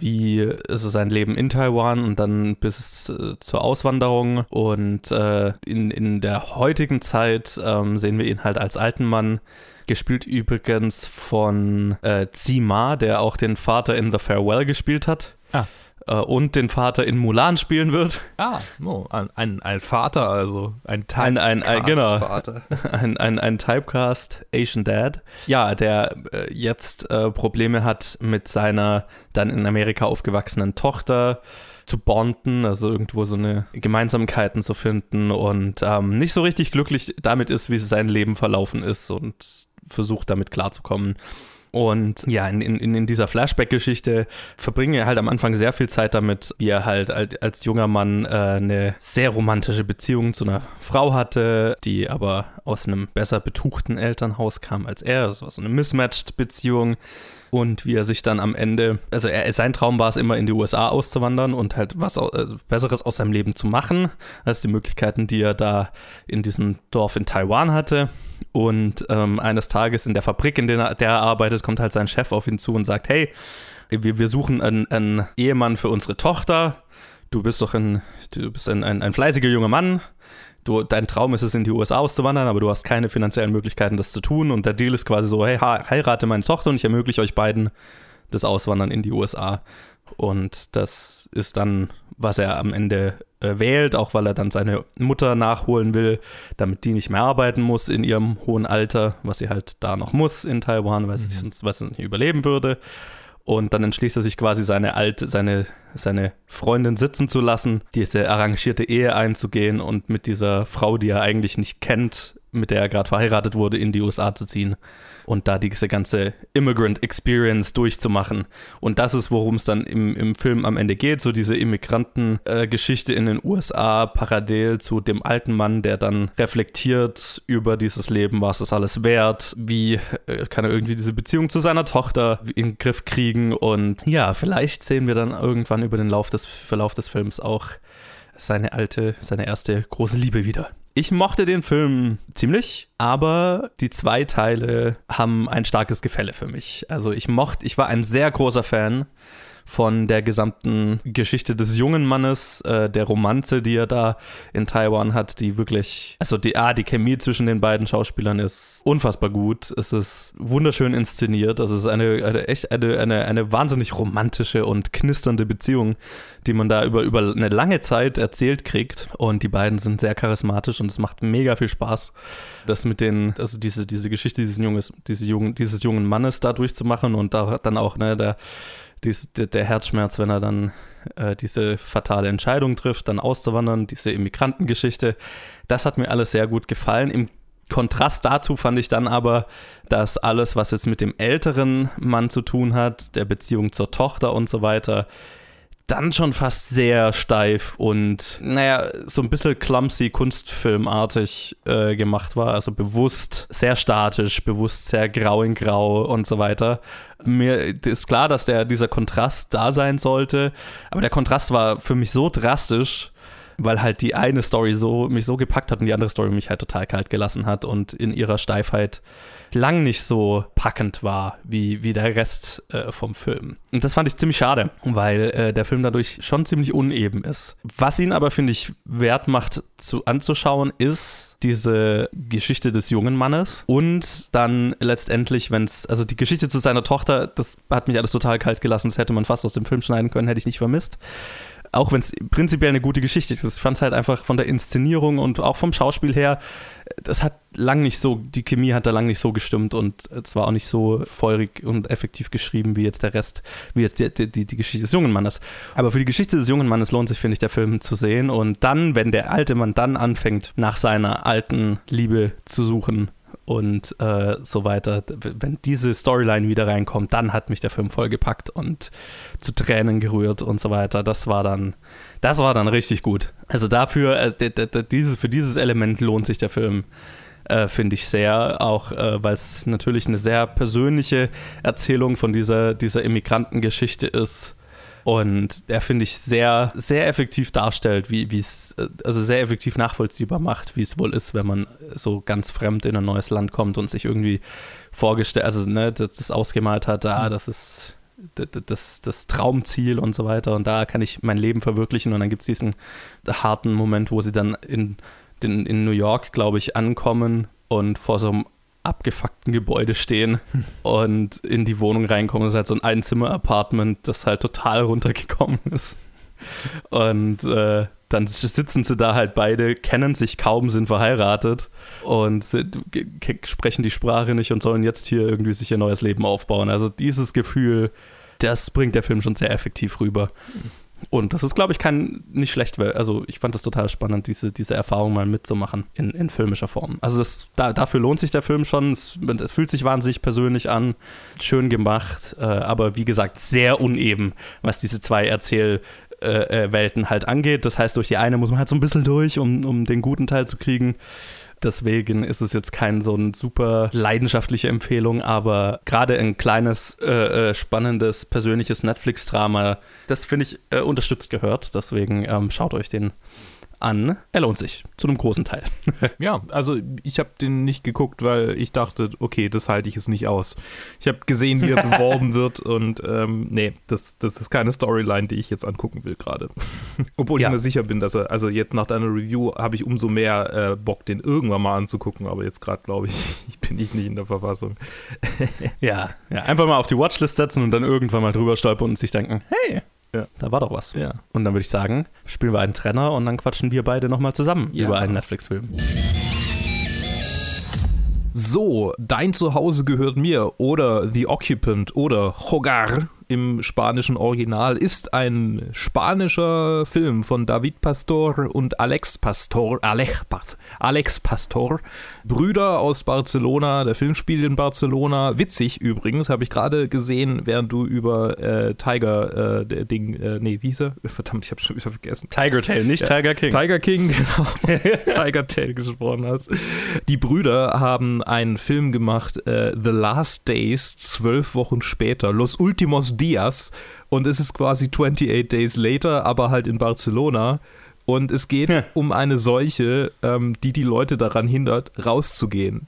wie also sein Leben in Taiwan und dann bis äh, zur Auswanderung. Und äh, in, in der heutigen Zeit ähm, sehen wir ihn halt als alten Mann, Gespielt übrigens von äh, Zima, der auch den Vater in The Farewell gespielt hat. Ah. Äh, und den Vater in Mulan spielen wird. Ah, oh, ein, ein, ein Vater, also ein Typecast. Ein, ein, ein, genau, ein, ein, ein Typecast Asian Dad. Ja, der äh, jetzt äh, Probleme hat mit seiner dann in Amerika aufgewachsenen Tochter zu bonden, also irgendwo so eine Gemeinsamkeiten zu finden und ähm, nicht so richtig glücklich damit ist, wie sein Leben verlaufen ist und versucht damit klarzukommen. Und ja, in, in, in dieser Flashback-Geschichte verbringe er halt am Anfang sehr viel Zeit damit, wie er halt als junger Mann äh, eine sehr romantische Beziehung zu einer Frau hatte, die aber aus einem besser betuchten Elternhaus kam als er. Das war so eine Mismatched-Beziehung und wie er sich dann am Ende, also er, sein Traum war es immer in die USA auszuwandern und halt was also Besseres aus seinem Leben zu machen, als die Möglichkeiten, die er da in diesem Dorf in Taiwan hatte. Und ähm, eines Tages in der Fabrik, in der er, der er arbeitet, kommt halt sein Chef auf ihn zu und sagt, hey, wir, wir suchen einen, einen Ehemann für unsere Tochter. Du bist doch ein, du bist ein, ein, ein fleißiger junger Mann du, dein Traum ist es, in die USA auszuwandern, aber du hast keine finanziellen Möglichkeiten, das zu tun. Und der Deal ist quasi so, hey, heirate meine Tochter und ich ermögliche euch beiden das Auswandern in die USA. Und das ist dann, was er am Ende äh, wählt, auch weil er dann seine Mutter nachholen will, damit die nicht mehr arbeiten muss in ihrem hohen Alter, was sie halt da noch muss in Taiwan, weil sie mhm. sonst was nicht überleben würde. Und dann entschließt er sich quasi seine alte, seine, seine Freundin sitzen zu lassen, diese arrangierte Ehe einzugehen und mit dieser Frau, die er eigentlich nicht kennt, mit der er gerade verheiratet wurde, in die USA zu ziehen und da diese ganze Immigrant Experience durchzumachen. Und das ist, worum es dann im, im Film am Ende geht, so diese Immigrantengeschichte äh, in den USA parallel zu dem alten Mann, der dann reflektiert über dieses Leben, was es alles wert, wie äh, kann er irgendwie diese Beziehung zu seiner Tochter in den Griff kriegen und ja, vielleicht sehen wir dann irgendwann über den Lauf des, Verlauf des Films auch seine alte, seine erste große Liebe wieder. Ich mochte den Film ziemlich, aber die zwei Teile haben ein starkes Gefälle für mich. Also ich mochte, ich war ein sehr großer Fan von der gesamten Geschichte des jungen Mannes, äh, der Romanze, die er da in Taiwan hat, die wirklich, also die, ah, die Chemie zwischen den beiden Schauspielern ist unfassbar gut. Es ist wunderschön inszeniert. Das ist eine, eine echt eine, eine, eine wahnsinnig romantische und knisternde Beziehung, die man da über, über eine lange Zeit erzählt kriegt. Und die beiden sind sehr charismatisch und es macht mega viel Spaß, das mit den, also diese, diese Geschichte dieses, Junges, diese jungen, dieses jungen Mannes da durchzumachen und da dann auch, ne, der dies, der Herzschmerz, wenn er dann äh, diese fatale Entscheidung trifft, dann auszuwandern, diese Immigrantengeschichte, das hat mir alles sehr gut gefallen. Im Kontrast dazu fand ich dann aber, dass alles, was jetzt mit dem älteren Mann zu tun hat, der Beziehung zur Tochter und so weiter, dann schon fast sehr steif und, naja, so ein bisschen clumsy, kunstfilmartig äh, gemacht war. Also bewusst sehr statisch, bewusst sehr grau in grau und so weiter. Mir ist klar, dass der, dieser Kontrast da sein sollte, aber der Kontrast war für mich so drastisch, weil halt die eine Story so mich so gepackt hat und die andere Story mich halt total kalt gelassen hat und in ihrer Steifheit lang nicht so packend war wie, wie der Rest äh, vom Film. Und das fand ich ziemlich schade, weil äh, der Film dadurch schon ziemlich uneben ist. Was ihn aber, finde ich, wert macht zu, anzuschauen, ist diese Geschichte des jungen Mannes und dann letztendlich, wenn es, also die Geschichte zu seiner Tochter, das hat mich alles total kalt gelassen, das hätte man fast aus dem Film schneiden können, hätte ich nicht vermisst auch wenn es prinzipiell eine gute Geschichte ist. Ich fand es halt einfach von der Inszenierung und auch vom Schauspiel her, das hat lang nicht so, die Chemie hat da lang nicht so gestimmt und es war auch nicht so feurig und effektiv geschrieben wie jetzt der Rest, wie jetzt die, die, die Geschichte des jungen Mannes. Aber für die Geschichte des jungen Mannes lohnt sich, finde ich, der Film zu sehen. Und dann, wenn der alte Mann dann anfängt, nach seiner alten Liebe zu suchen, und äh, so weiter. Wenn diese Storyline wieder reinkommt, dann hat mich der Film voll gepackt und zu Tränen gerührt und so weiter. Das war dann, das war dann richtig gut. Also dafür, äh, diese, für dieses Element lohnt sich der Film. Äh, finde ich sehr, auch äh, weil es natürlich eine sehr persönliche Erzählung von dieser, dieser Immigrantengeschichte ist und der, finde ich, sehr, sehr effektiv darstellt, wie es, also sehr effektiv nachvollziehbar macht, wie es wohl ist, wenn man so ganz fremd in ein neues Land kommt und sich irgendwie vorgestellt, also ne, das, das ausgemalt hat, ah, das ist das, das Traumziel und so weiter und da kann ich mein Leben verwirklichen und dann gibt es diesen harten Moment, wo sie dann in, in, in New York, glaube ich, ankommen und vor so einem abgefuckten Gebäude stehen und in die Wohnung reinkommen. Das ist halt so ein Einzimmer-Apartment, das halt total runtergekommen ist. Und äh, dann sitzen sie da halt beide, kennen sich kaum, sind verheiratet und sprechen die Sprache nicht und sollen jetzt hier irgendwie sich ihr neues Leben aufbauen. Also dieses Gefühl, das bringt der Film schon sehr effektiv rüber. Und das ist, glaube ich, kein nicht schlecht, also ich fand das total spannend, diese, diese Erfahrung mal mitzumachen in, in filmischer Form. Also das, da, dafür lohnt sich der Film schon. Es, es, fühlt sich wahnsinnig persönlich an, schön gemacht, äh, aber wie gesagt, sehr uneben, was diese zwei Erzählwelten äh, äh halt angeht. Das heißt, durch die eine muss man halt so ein bisschen durch, um, um den guten Teil zu kriegen. Deswegen ist es jetzt kein so ein super leidenschaftliche Empfehlung, aber gerade ein kleines, äh, äh, spannendes, persönliches Netflix-Drama, das finde ich äh, unterstützt gehört. Deswegen ähm, schaut euch den an. Er lohnt sich, zu einem großen Teil. ja, also ich habe den nicht geguckt, weil ich dachte, okay, das halte ich es nicht aus. Ich habe gesehen, wie er beworben wird und ähm, nee, das, das ist keine Storyline, die ich jetzt angucken will gerade. Obwohl ja. ich mir sicher bin, dass er, also jetzt nach deiner Review habe ich umso mehr äh, Bock, den irgendwann mal anzugucken, aber jetzt gerade glaube ich, ich bin ich nicht in der Verfassung. ja, ja, einfach mal auf die Watchlist setzen und dann irgendwann mal drüber stolpern und sich denken, hey, ja. Da war doch was. Ja. Und dann würde ich sagen, spielen wir einen Trenner und dann quatschen wir beide nochmal zusammen ja. über einen Netflix-Film. So, dein Zuhause gehört mir oder The Occupant oder Hogar im spanischen Original ist ein spanischer Film von David Pastor und Alex Pastor, Alex, Alex Pastor, Brüder aus Barcelona. Der Film spielt in Barcelona. Witzig übrigens, habe ich gerade gesehen, während du über äh, Tiger äh, Ding, äh, nee, wie hieß er? Verdammt, ich habe schon wieder vergessen. Tiger Tail, nicht ja, Tiger King. Tiger King, genau. Tiger Tail gesprochen hast. Die Brüder haben einen Film gemacht, äh, The Last Days, zwölf Wochen später, Los Últimos Dias und es ist quasi 28 Days Later, aber halt in Barcelona. Und es geht ja. um eine Seuche, ähm, die die Leute daran hindert, rauszugehen.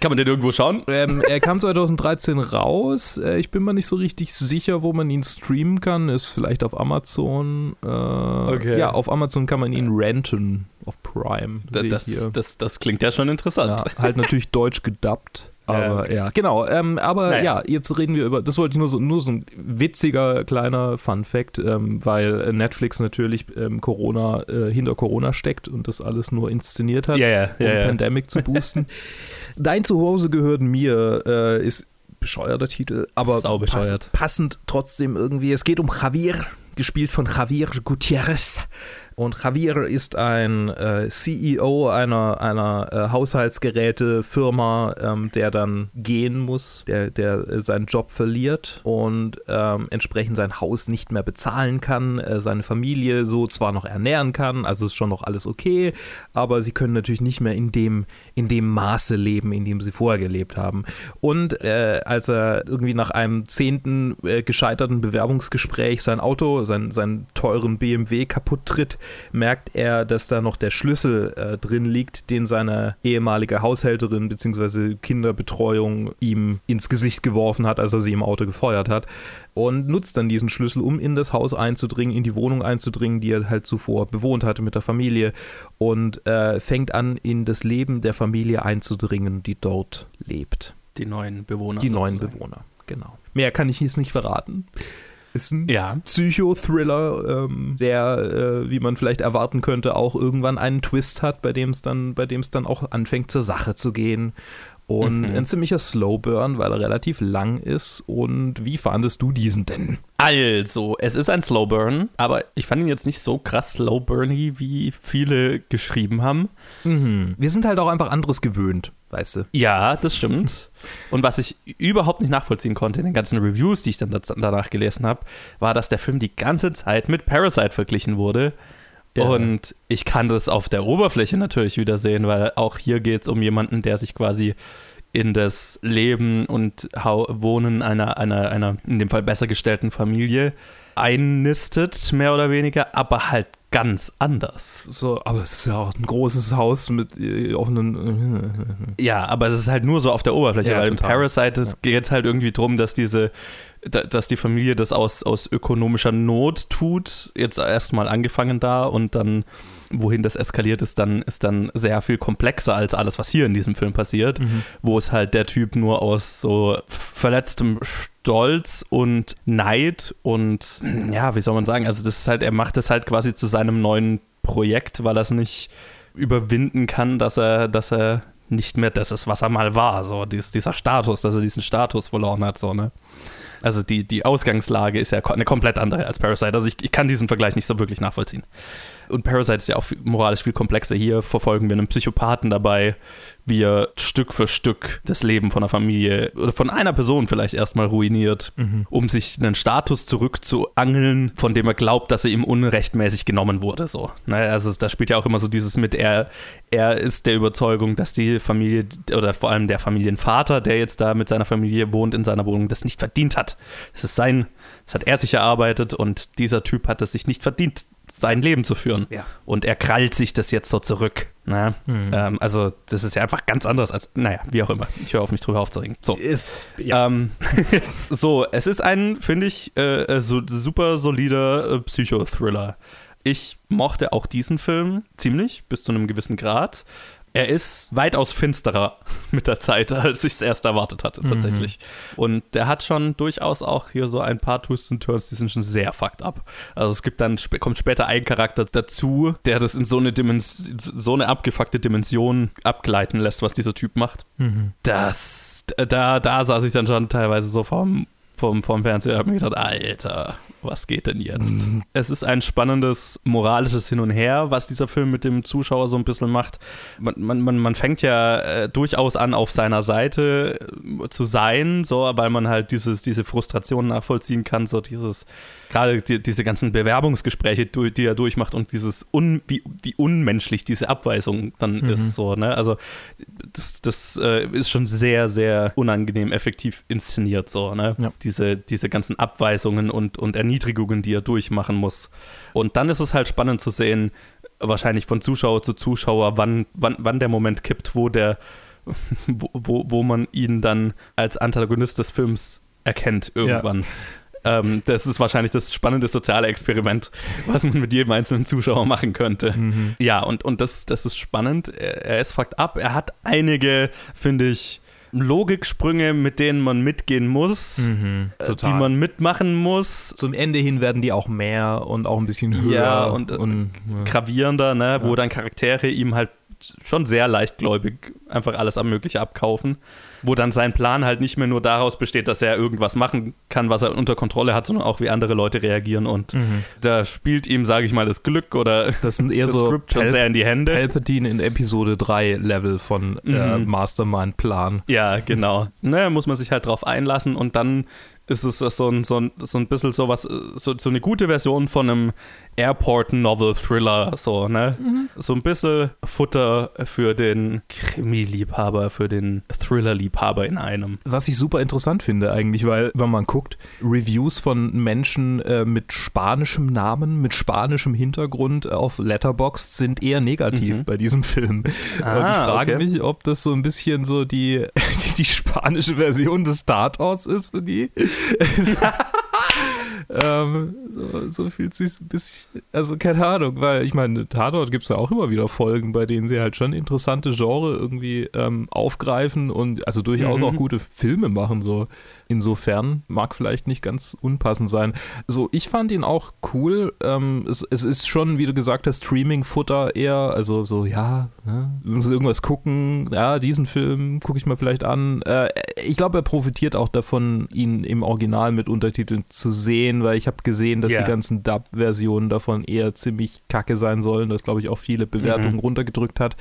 Kann man den irgendwo schauen? Ähm, er kam 2013 raus. Äh, ich bin mir nicht so richtig sicher, wo man ihn streamen kann. Ist vielleicht auf Amazon. Äh, okay. Ja, auf Amazon kann man ihn renten. Auf Prime. Das, das, das, klingt ja schon interessant. Ja, halt natürlich deutsch gedubbt. Aber ja, ja genau. Ähm, aber naja. ja, jetzt reden wir über, das wollte ich nur so, nur so ein witziger kleiner Fun-Fact, ähm, weil Netflix natürlich ähm, Corona äh, hinter Corona steckt und das alles nur inszeniert hat, ja, ja, um Pandemic zu boosten. Dein Zuhause gehört mir äh, ist bescheuerter Titel, aber pass, passend trotzdem irgendwie. Es geht um Javier, gespielt von Javier Gutierrez. Und Javier ist ein äh, CEO einer, einer äh, Haushaltsgerätefirma, ähm, der dann gehen muss, der, der äh, seinen Job verliert und ähm, entsprechend sein Haus nicht mehr bezahlen kann, äh, seine Familie so zwar noch ernähren kann, also ist schon noch alles okay, aber sie können natürlich nicht mehr in dem, in dem Maße leben, in dem sie vorher gelebt haben. Und äh, als er irgendwie nach einem zehnten äh, gescheiterten Bewerbungsgespräch sein Auto, sein, seinen teuren BMW kaputt tritt, merkt er, dass da noch der Schlüssel äh, drin liegt, den seine ehemalige Haushälterin bzw. Kinderbetreuung ihm ins Gesicht geworfen hat, als er sie im Auto gefeuert hat. Und nutzt dann diesen Schlüssel, um in das Haus einzudringen, in die Wohnung einzudringen, die er halt zuvor bewohnt hatte mit der Familie. Und äh, fängt an, in das Leben der Familie einzudringen, die dort lebt. Die neuen Bewohner. Die sozusagen. neuen Bewohner, genau. Mehr kann ich jetzt nicht verraten. Ist ein ja. Psychothriller, ähm, der, äh, wie man vielleicht erwarten könnte, auch irgendwann einen Twist hat, bei dem es dann, bei dem es dann auch anfängt zur Sache zu gehen. Und mhm. ein ziemlicher Slowburn, weil er relativ lang ist. Und wie fandest du diesen denn? Also, es ist ein Slowburn, aber ich fand ihn jetzt nicht so krass slowburny, wie viele geschrieben haben. Mhm. Wir sind halt auch einfach anderes gewöhnt, weißt du. Ja, das stimmt. Und was ich überhaupt nicht nachvollziehen konnte in den ganzen Reviews, die ich dann danach gelesen habe, war, dass der Film die ganze Zeit mit Parasite verglichen wurde. Ja. Und ich kann das auf der Oberfläche natürlich wieder sehen, weil auch hier geht es um jemanden, der sich quasi in das Leben und Wohnen einer, einer, einer, in dem Fall besser gestellten Familie einnistet, mehr oder weniger, aber halt ganz anders. So, aber es ist ja auch ein großes Haus mit äh, offenen. Äh, ja, aber es ist halt nur so auf der Oberfläche, ja, weil total. im Parasite ja. geht es halt irgendwie darum, dass diese dass die Familie das aus, aus ökonomischer Not tut, jetzt erstmal angefangen da und dann, wohin das eskaliert ist, dann ist dann sehr viel komplexer als alles, was hier in diesem Film passiert, mhm. wo es halt der Typ nur aus so verletztem Stolz und Neid und ja, wie soll man sagen, also das ist halt, er macht das halt quasi zu seinem neuen Projekt, weil er es nicht überwinden kann, dass er, dass er nicht mehr das ist, was er mal war, so dies, dieser Status, dass er diesen Status verloren hat, so, ne? Also die, die Ausgangslage ist ja eine komplett andere als Parasite. Also ich, ich kann diesen Vergleich nicht so wirklich nachvollziehen. Und Parasite ist ja auch moralisch viel komplexer. Hier verfolgen wir einen Psychopathen dabei, wie er Stück für Stück das Leben von einer Familie oder von einer Person vielleicht erstmal ruiniert, mhm. um sich einen Status zurückzuangeln, von dem er glaubt, dass er ihm unrechtmäßig genommen wurde. So. Naja, also da spielt ja auch immer so dieses mit, er, er ist der Überzeugung, dass die Familie oder vor allem der Familienvater, der jetzt da mit seiner Familie wohnt in seiner Wohnung, das nicht verdient hat. Das ist sein, das hat er sich erarbeitet und dieser Typ hat es sich nicht verdient, sein Leben zu führen. Ja. Und er krallt sich das jetzt so zurück. Ne? Mhm. Ähm, also, das ist ja einfach ganz anders als, naja, wie auch immer. Ich höre auf, mich drüber aufzuregen. So. Ist, ja. ähm, so, es ist ein, finde ich, äh, äh, so, super solider äh, Psychothriller. Ich mochte auch diesen Film ziemlich, bis zu einem gewissen Grad er ist weitaus finsterer mit der Zeit, als ich es erst erwartet hatte, mhm. tatsächlich. Mhm. Und der hat schon durchaus auch hier so ein paar Twists und Turns, die sind schon sehr fucked up. Also es gibt dann, kommt später ein Charakter dazu, der das in so eine, Dimens so eine abgefuckte Dimension abgleiten lässt, was dieser Typ macht. Mhm. Das, da, da saß ich dann schon teilweise so vorm vom, vom Fernseher habe mir gedacht, Alter, was geht denn jetzt? Mhm. Es ist ein spannendes moralisches Hin und Her, was dieser Film mit dem Zuschauer so ein bisschen macht. Man, man, man fängt ja äh, durchaus an, auf seiner Seite äh, zu sein, so, weil man halt dieses, diese Frustration nachvollziehen kann, so dieses gerade die, diese ganzen Bewerbungsgespräche, die er durchmacht und dieses un, wie, wie unmenschlich diese Abweisung dann mhm. ist. So, ne? Also das, das äh, ist schon sehr, sehr unangenehm effektiv inszeniert. So, ne? Ja. diese, diese ganzen Abweisungen und, und Erniedrigungen, die er durchmachen muss. Und dann ist es halt spannend zu sehen, wahrscheinlich von Zuschauer zu Zuschauer, wann, wann, wann der Moment kippt, wo der wo, wo, wo man ihn dann als Antagonist des Films erkennt irgendwann. Ja. Ähm, das ist wahrscheinlich das spannende soziale Experiment, was man mit jedem einzelnen Zuschauer machen könnte. Mhm. Ja, und, und das, das ist spannend. Er, ist fucked up. Er hat einige, finde ich, Logiksprünge, mit denen man mitgehen muss, mhm, äh, die man mitmachen muss. Zum Ende hin werden die auch mehr und auch ein bisschen höher ja, und, und ja. gravierender, ne? wo dann Charaktere ihm halt schon sehr leichtgläubig einfach alles am Mögliche abkaufen. Wo dann sein Plan halt nicht mehr nur daraus besteht, dass er irgendwas machen kann, was er unter Kontrolle hat, sondern auch wie andere Leute reagieren. Und Mhm. da spielt ihm, sage ich mal, das Glück oder Das sind eher das so Skript schon sehr in die Hände. Palpatine in Episode 3 Level von äh, Mhm. Mastermind-Plan. Ja, genau. ne, muss man sich halt drauf einlassen und dann ist es so ein, so ein, so ein bisschen so was, so, so eine gute Version von einem Airport-Novel-Thriller, so, ne? So ein bisschen Futter für den Krimi-Liebhaber, für den Thriller-Liebhaber in einem. Was ich super interessant finde eigentlich, weil wenn man guckt, Reviews von Menschen äh, mit spanischem Namen, mit spanischem Hintergrund auf Letterboxd sind eher negativ Mhm. bei diesem Film. Und ich Ah, frage okay. mich, ob das so ein bisschen so die, die, die spanische Version des Tatorts ist für die. ähm, so, so fühlt sich ein bisschen, also keine Ahnung, weil ich meine, Tatort gibt es ja auch immer wieder Folgen, bei denen sie halt schon interessante Genre irgendwie ähm, aufgreifen und also durchaus Mhm. auch gute Filme machen, so. Insofern mag vielleicht nicht ganz unpassend sein. So, ich fand ihn auch cool. Ähm, es, es ist schon, wie du gesagt hast, Streaming-Futter eher, also so, ja, ne, muss irgendwas gucken, ja, diesen Film gucke ich mir vielleicht an. Äh, ich glaube, er profitiert auch davon, ihn im Original mit Untertiteln zu sehen, weil ich habe gesehen, dass Ja. die ganzen Dub-Versionen davon eher ziemlich kacke sein sollen, das glaube ich auch viele Bewertungen Mhm. runtergedrückt hat.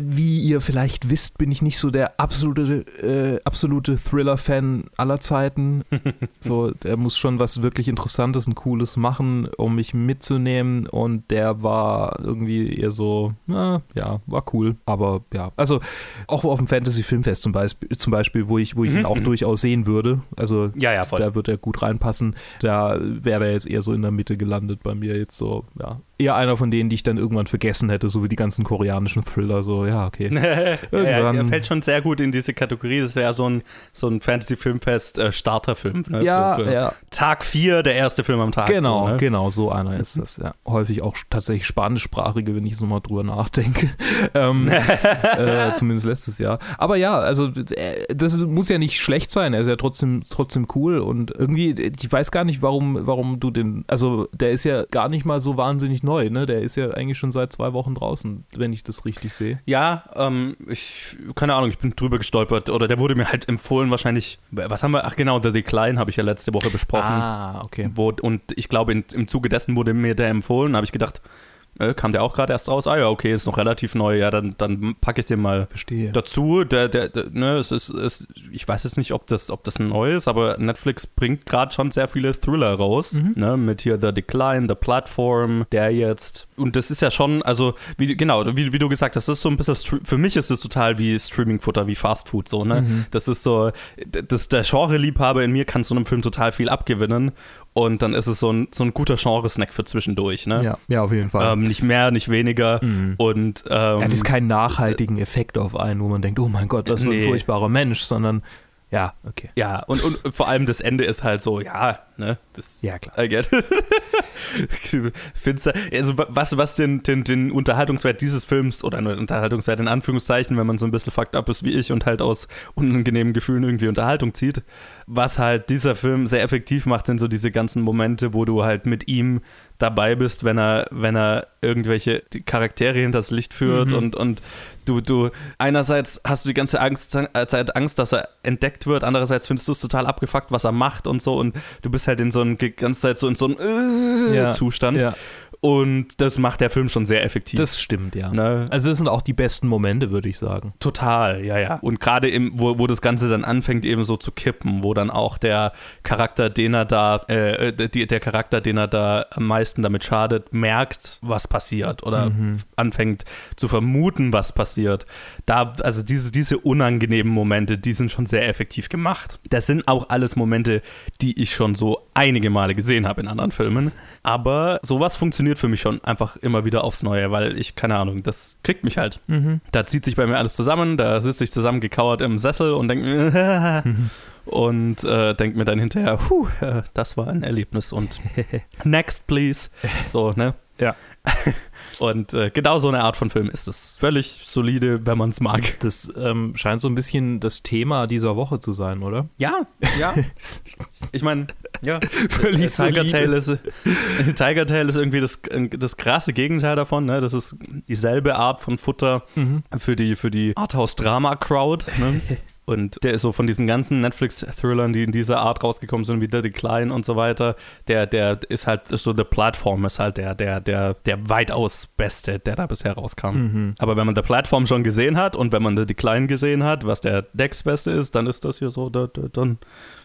Wie ihr vielleicht wisst, bin ich nicht so der absolute, äh, absolute Thriller-Fan aller Zeiten. so, der muss schon was wirklich Interessantes und Cooles machen, um mich mitzunehmen. Und der war irgendwie eher so, na, ja, war cool. Aber ja, also auch auf dem Fantasy-Filmfest zum Beispiel, zum Beispiel, wo ich, wo ich ihn Mhm, auch mhm. durchaus sehen würde. Also Ja, ja, da wird er gut reinpassen. Da wäre er jetzt eher so in der Mitte gelandet bei mir jetzt so, ja. Eher einer von denen, die ich dann irgendwann vergessen hätte, so wie die ganzen koreanischen Thriller, so, ja, okay. ja, ja, Irgendwann- er fällt schon sehr gut in diese Kategorie. Das wäre so ein, so ein Fantasy-Filmfest-Starterfilm. Ne? Ja, für ja, Tag 4, der erste Film am Tag. genau, so, ne? genau, so einer ist das, ja. Häufig auch tatsächlich spanischsprachige, wenn ich so mal drüber nachdenke. ähm, äh, zumindest letztes Jahr. Aber ja, also äh, das muss ja nicht schlecht sein, er ist ja trotzdem, trotzdem cool und irgendwie, ich weiß gar nicht, warum, warum du den, also der ist ja gar nicht mal so wahnsinnig neu, ne? Der ist ja eigentlich schon seit zwei Wochen draußen, wenn ich das richtig sehe. Ja, ähm, ich, keine Ahnung, ich bin drüber gestolpert. Oder der wurde mir halt empfohlen, wahrscheinlich. Was haben wir? Ach, genau, The Decline habe ich ja letzte Woche besprochen. Ah, okay. Wo, und ich glaube, in, im Zuge dessen wurde mir der empfohlen. habe ich gedacht, äh, kam der auch gerade erst raus? Ah ja, okay, ist noch relativ neu. Ja, dann, dann packe ich den mal Verstehe. dazu. Der, der, der, ne, es ist, es, ich weiß jetzt nicht, ob das, ob das neu ist, aber Netflix bringt gerade schon sehr viele Thriller raus. Mhm. Ne, mit hier The Decline, The Platform, der jetzt. Und das ist ja schon, also, wie, genau, wie, wie du gesagt hast, das ist so ein bisschen, für mich ist es total wie Streaming-Futter, wie Fast Food, so, ne? Mhm. Das ist so, das, der Genre-Liebhaber in mir kann so einem Film total viel abgewinnen. Und dann ist es so ein, so ein guter Genre-Snack für zwischendurch, ne? Ja, ja, auf jeden Fall. Ähm, nicht mehr, nicht weniger. Mhm. Und ähm, er hat jetzt keinen nachhaltigen Effekt auf einen, wo man denkt, oh mein Gott, was für ein Nee. furchtbarer Mensch, sondern ja, okay. Ja, und, und vor allem das Ende ist halt so, ja, ne, das Ja, klar. I get. Findest du, also was, was den, den, den Unterhaltungswert dieses Films oder einen Unterhaltungswert in Anführungszeichen, wenn man so ein bisschen fucked up ist wie ich und halt aus unangenehmen Gefühlen irgendwie Unterhaltung zieht, was halt dieser Film sehr effektiv macht, sind so diese ganzen Momente, wo du halt mit ihm dabei bist, wenn er, wenn er irgendwelche Charaktere hinters Licht führt Mhm. und, und du, du, einerseits hast du die ganze Angst, Zeit Angst, dass er entdeckt wird, andererseits findest du es total abgefuckt, was er macht und so und du bist halt in so ein, die ganze Zeit so in so einem äh, Ja. Zustand Ja, und das macht der Film schon sehr effektiv. das stimmt, ja. ne? Also das sind auch die besten Momente, würde ich sagen. Total, ja, ja. Und gerade im, wo, wo das Ganze dann anfängt, eben so zu kippen, wo dann auch der Charakter, den er da, äh, die, der Charakter, den er da am meisten damit schadet, merkt, was passiert oder Mhm. anfängt zu vermuten, was passiert. Da, also diese, diese unangenehmen Momente, die sind schon sehr effektiv gemacht. Das sind auch alles Momente, die ich schon so einige Male gesehen habe in anderen Filmen. Aber sowas funktioniert für mich schon einfach immer wieder aufs Neue, weil ich, keine Ahnung, das kriegt mich halt. Mhm. Da zieht sich bei mir alles zusammen, da sitze ich zusammengekauert im Sessel und denke und äh, denke mir dann hinterher, puh, äh, das war ein Erlebnis und next please. So, ne? Ja. Und äh, genau so eine Art von Film ist es. Völlig solide, wenn man es mag. Das ähm, scheint so ein bisschen das Thema dieser Woche zu sein, oder? Ja, ja. Ich meine, Ja, völlig Tiger Tail, ist, Tiger Tail ist irgendwie das, das krasse Gegenteil davon. Ne? Das ist dieselbe Art von Futter mhm. für die, für die Arthouse-Drama-Crowd. Ne? Und der ist so von diesen ganzen Netflix-Thrillern, die in dieser Art rausgekommen sind, wie The Decline und so weiter, der, der ist halt ist so, The Platform ist halt der, der, der, der weitaus beste, der da bisher rauskam. Mhm. Aber wenn man The Platform schon gesehen hat und wenn man The Decline gesehen hat, was der Dex Beste ist, dann ist das hier so der, der, der,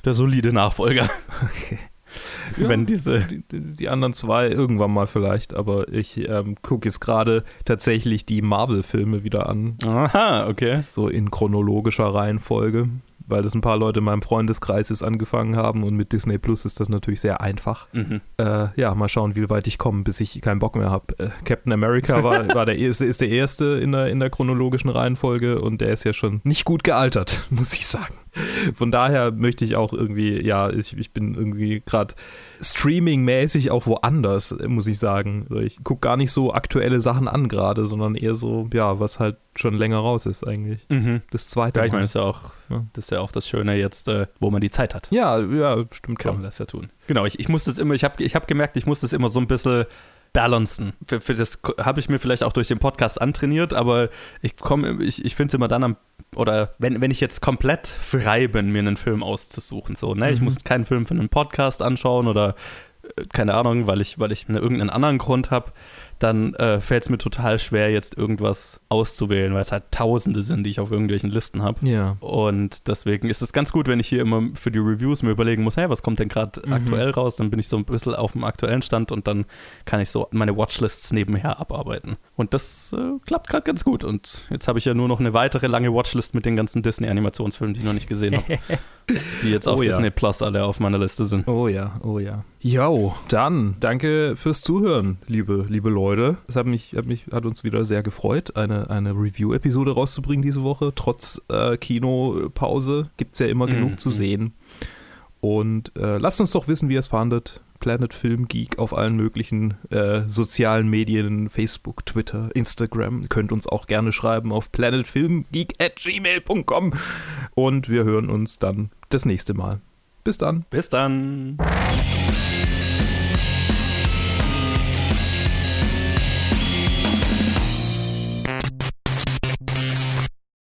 der solide Nachfolger. Okay. Ja, wenn diese. Die, die, anderen zwei irgendwann mal vielleicht, aber ich ähm, gucke jetzt gerade tatsächlich die Marvel-Filme wieder an. Aha, okay. So in chronologischer Reihenfolge weil das ein paar Leute in meinem Freundeskreis ist angefangen haben und mit Disney Plus ist das natürlich sehr einfach. Mhm. Äh, ja, mal schauen, wie weit ich komme, bis ich keinen Bock mehr habe. Äh, Captain America war, war der erste, ist der erste in der, in der chronologischen Reihenfolge und der ist ja schon nicht gut gealtert, muss ich sagen. Von daher möchte ich auch irgendwie, ja, ich, ich bin irgendwie gerade streaming-mäßig auch woanders, muss ich sagen. Ich gucke gar nicht so aktuelle Sachen an gerade, sondern eher so, ja, was halt schon länger raus ist eigentlich. Mhm. Das zweite ja, ich meine, das ist ja auch, das ist ja auch das Schöne jetzt, äh, wo man die Zeit hat. Ja, ja, stimmt. Kann man das ja tun. Genau, ich, ich muss das immer, ich habe ich hab gemerkt, ich muss das immer so ein bisschen balancen. Für, für das habe ich mir vielleicht auch durch den Podcast antrainiert, aber ich komme, ich, ich finde es immer dann am, oder wenn, wenn ich jetzt komplett frei bin, mir einen Film auszusuchen. So, ne? Mhm. Ich muss keinen Film für einen Podcast anschauen oder äh, keine Ahnung, weil ich, weil ich irgendeinen anderen Grund habe dann äh, fällt es mir total schwer, jetzt irgendwas auszuwählen, weil es halt Tausende sind, die ich auf irgendwelchen Listen habe. Ja. Und deswegen ist es ganz gut, wenn ich hier immer für die Reviews mir überlegen muss, hey, was kommt denn gerade mhm. aktuell raus? Dann bin ich so ein bisschen auf dem aktuellen Stand und dann kann ich so meine Watchlists nebenher abarbeiten. Und das äh, klappt gerade ganz gut. Und jetzt habe ich ja nur noch eine weitere lange Watchlist mit den ganzen Disney-Animationsfilmen, die ich noch nicht gesehen habe. die jetzt auf oh, Disney ja. Plus alle auf meiner Liste sind. Oh ja, oh ja. Jo, dann danke fürs Zuhören, liebe, liebe Leute. Es hat mich, hat mich, hat uns wieder sehr gefreut, eine, eine Review-Episode rauszubringen diese Woche. Trotz äh, Kinopause gibt es ja immer mhm. genug zu sehen. Und äh, lasst uns doch wissen, wie ihr es fandet. Planet Film Geek auf allen möglichen äh, sozialen Medien, Facebook, Twitter, Instagram. Ihr könnt uns auch gerne schreiben auf planetfilmgeek at gmail.com und wir hören uns dann das nächste Mal. Bis dann. Bis dann.